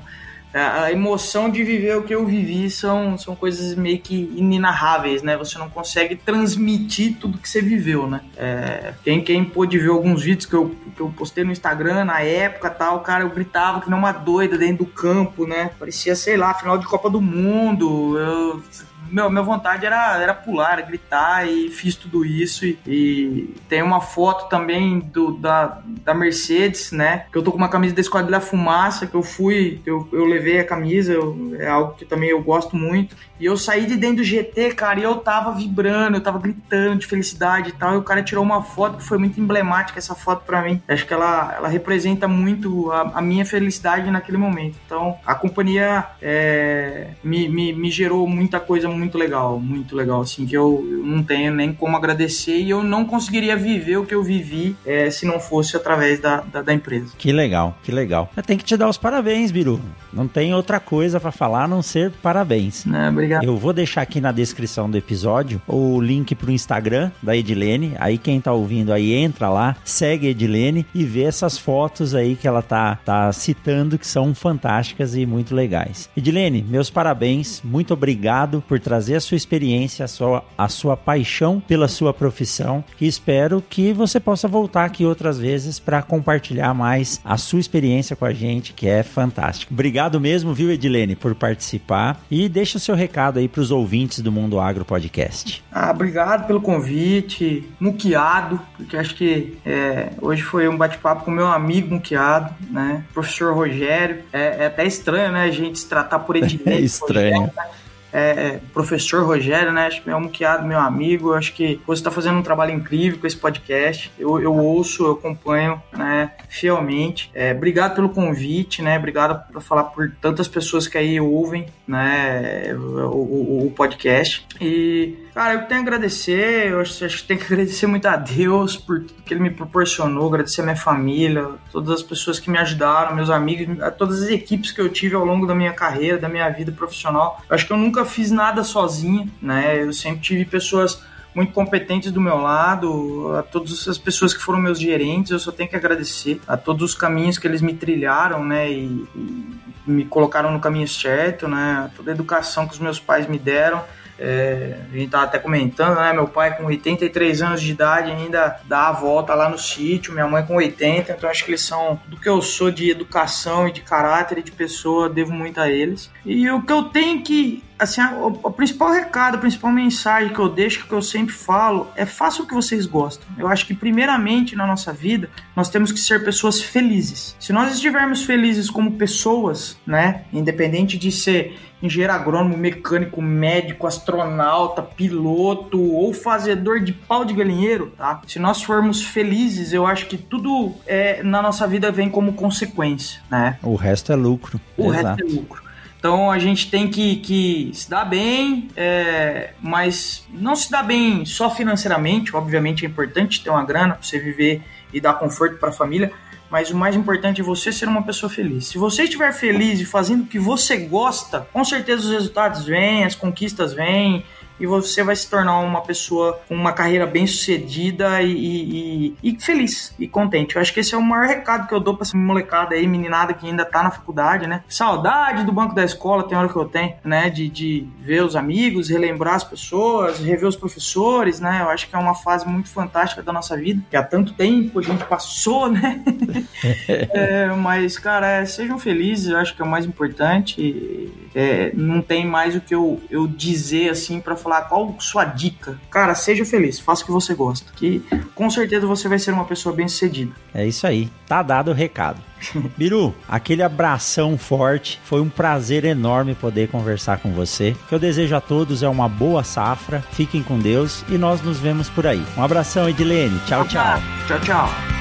Speaker 2: a emoção de viver o que eu vivi são, são coisas meio que inenarráveis, né? Você não consegue transmitir tudo que você viveu, né? É, quem, quem pôde ver alguns vídeos que eu, que eu postei no Instagram na época tal, cara, eu gritava que não uma doida dentro do campo, né? Parecia, sei lá, final de Copa do Mundo. Eu meu, minha vontade era, era pular, era gritar e fiz tudo isso. E, e, tem uma foto também do, da, da Mercedes, né? Que eu tô com uma camisa da Esquadrilha Fumaça, que eu fui, eu, eu levei a camisa, eu, é algo que também eu gosto muito. E eu saí de dentro do GT, cara, e eu tava vibrando, eu tava gritando de felicidade e tal. E o cara tirou uma foto que foi muito emblemática, essa foto para mim. Acho que ela, ela representa muito a, a, minha felicidade naquele momento. Então, a companhia é, me, me, me, gerou muita coisa muito legal, muito legal, assim, que eu, eu, não tenho nem como agradecer e eu não conseguiria viver o que eu vivi é, se não fosse através da, da, da, empresa.
Speaker 1: Que legal, que legal. Eu tenho que te dar os parabéns, Biru. Não tem outra coisa para falar a não ser parabéns.
Speaker 2: É, obrigado Obrigado.
Speaker 1: Eu vou deixar aqui na descrição do episódio o link pro Instagram da Edilene. Aí quem tá ouvindo aí entra lá, segue a Edilene e vê essas fotos aí que ela tá, tá citando que são fantásticas e muito legais. Edilene, meus parabéns, muito obrigado por trazer a sua experiência, a sua, a sua paixão pela sua profissão e espero que você possa voltar aqui outras vezes para compartilhar mais a sua experiência com a gente, que é fantástico. Obrigado mesmo, viu, Edilene, por participar e deixa o seu recado recado aí para os ouvintes do Mundo Agro Podcast.
Speaker 2: Ah, obrigado pelo convite, muqueado, porque acho que é, hoje foi um bate-papo com meu amigo muqueado, né? Professor Rogério. É, é, até estranho, né, a gente se tratar por ele.
Speaker 1: É estranho. Rogério, né?
Speaker 2: É, é, professor Rogério, né? Acho que é um muqueado, meu amigo. Acho que você está fazendo um trabalho incrível com esse podcast. Eu, eu ouço, eu acompanho, né? Fielmente. É, obrigado pelo convite, né? Obrigado por falar por tantas pessoas que aí ouvem, né? O, o, o podcast. E Cara, eu tenho a agradecer, eu acho, acho que tenho que agradecer muito a Deus por tudo que Ele me proporcionou, agradecer a minha família, todas as pessoas que me ajudaram, meus amigos, todas as equipes que eu tive ao longo da minha carreira, da minha vida profissional. Eu acho que eu nunca fiz nada sozinho, né? Eu sempre tive pessoas muito competentes do meu lado, a todas as pessoas que foram meus gerentes, eu só tenho que agradecer a todos os caminhos que eles me trilharam, né, e, e me colocaram no caminho certo, né, toda a educação que os meus pais me deram. É, a gente tava até comentando, né? Meu pai com 83 anos de idade ainda dá a volta lá no sítio, minha mãe com 80, então acho que eles são do que eu sou de educação e de caráter e de pessoa, devo muito a eles. E o que eu tenho que assim, o, o, principal recado, a principal mensagem que eu deixo, que eu sempre falo, é faça o que vocês gostam. Eu acho que, primeiramente, na nossa vida, nós temos que ser pessoas felizes. Se nós estivermos felizes como pessoas, né, independente de ser engenheiro agrônomo, mecânico, médico, astronauta, piloto ou fazedor de pau de galinheiro, tá? Se nós formos felizes, eu acho que tudo é, na nossa vida vem como consequência, né?
Speaker 1: O resto é lucro.
Speaker 2: O Exato. resto é lucro. Então a gente tem que, que se dar bem, é, mas não se dar bem só financeiramente. Obviamente é importante ter uma grana para você viver e dar conforto para a família, mas o mais importante é você ser uma pessoa feliz. Se você estiver feliz e fazendo o que você gosta, com certeza os resultados vêm, as conquistas vêm e você vai se tornar uma pessoa com uma carreira bem sucedida e, e, e, feliz e contente. Eu acho que esse é o maior recado que eu dou pra essa molecada aí, meninada que ainda tá na faculdade, né? Saudade do banco da escola, tem hora que eu tenho, né? De, de ver os amigos, relembrar as pessoas, rever os professores, né? Eu acho que é uma fase muito fantástica da nossa vida, que há tanto tempo a gente passou, né? é, mas, cara, é, sejam felizes, eu acho que é o mais importante. É, não tem mais o que eu, eu dizer assim para falar qual sua dica. Cara, seja feliz, faça o que você gosta, que com certeza você vai ser uma pessoa bem sucedida.
Speaker 1: É isso aí, tá dado o recado. Biru, aquele abração forte. Foi um prazer enorme poder conversar com você. O que eu desejo a todos é uma boa safra. Fiquem com Deus e nós nos vemos por aí. Um abração, Edilene. Tchau, tchau.
Speaker 2: Tchau, tchau.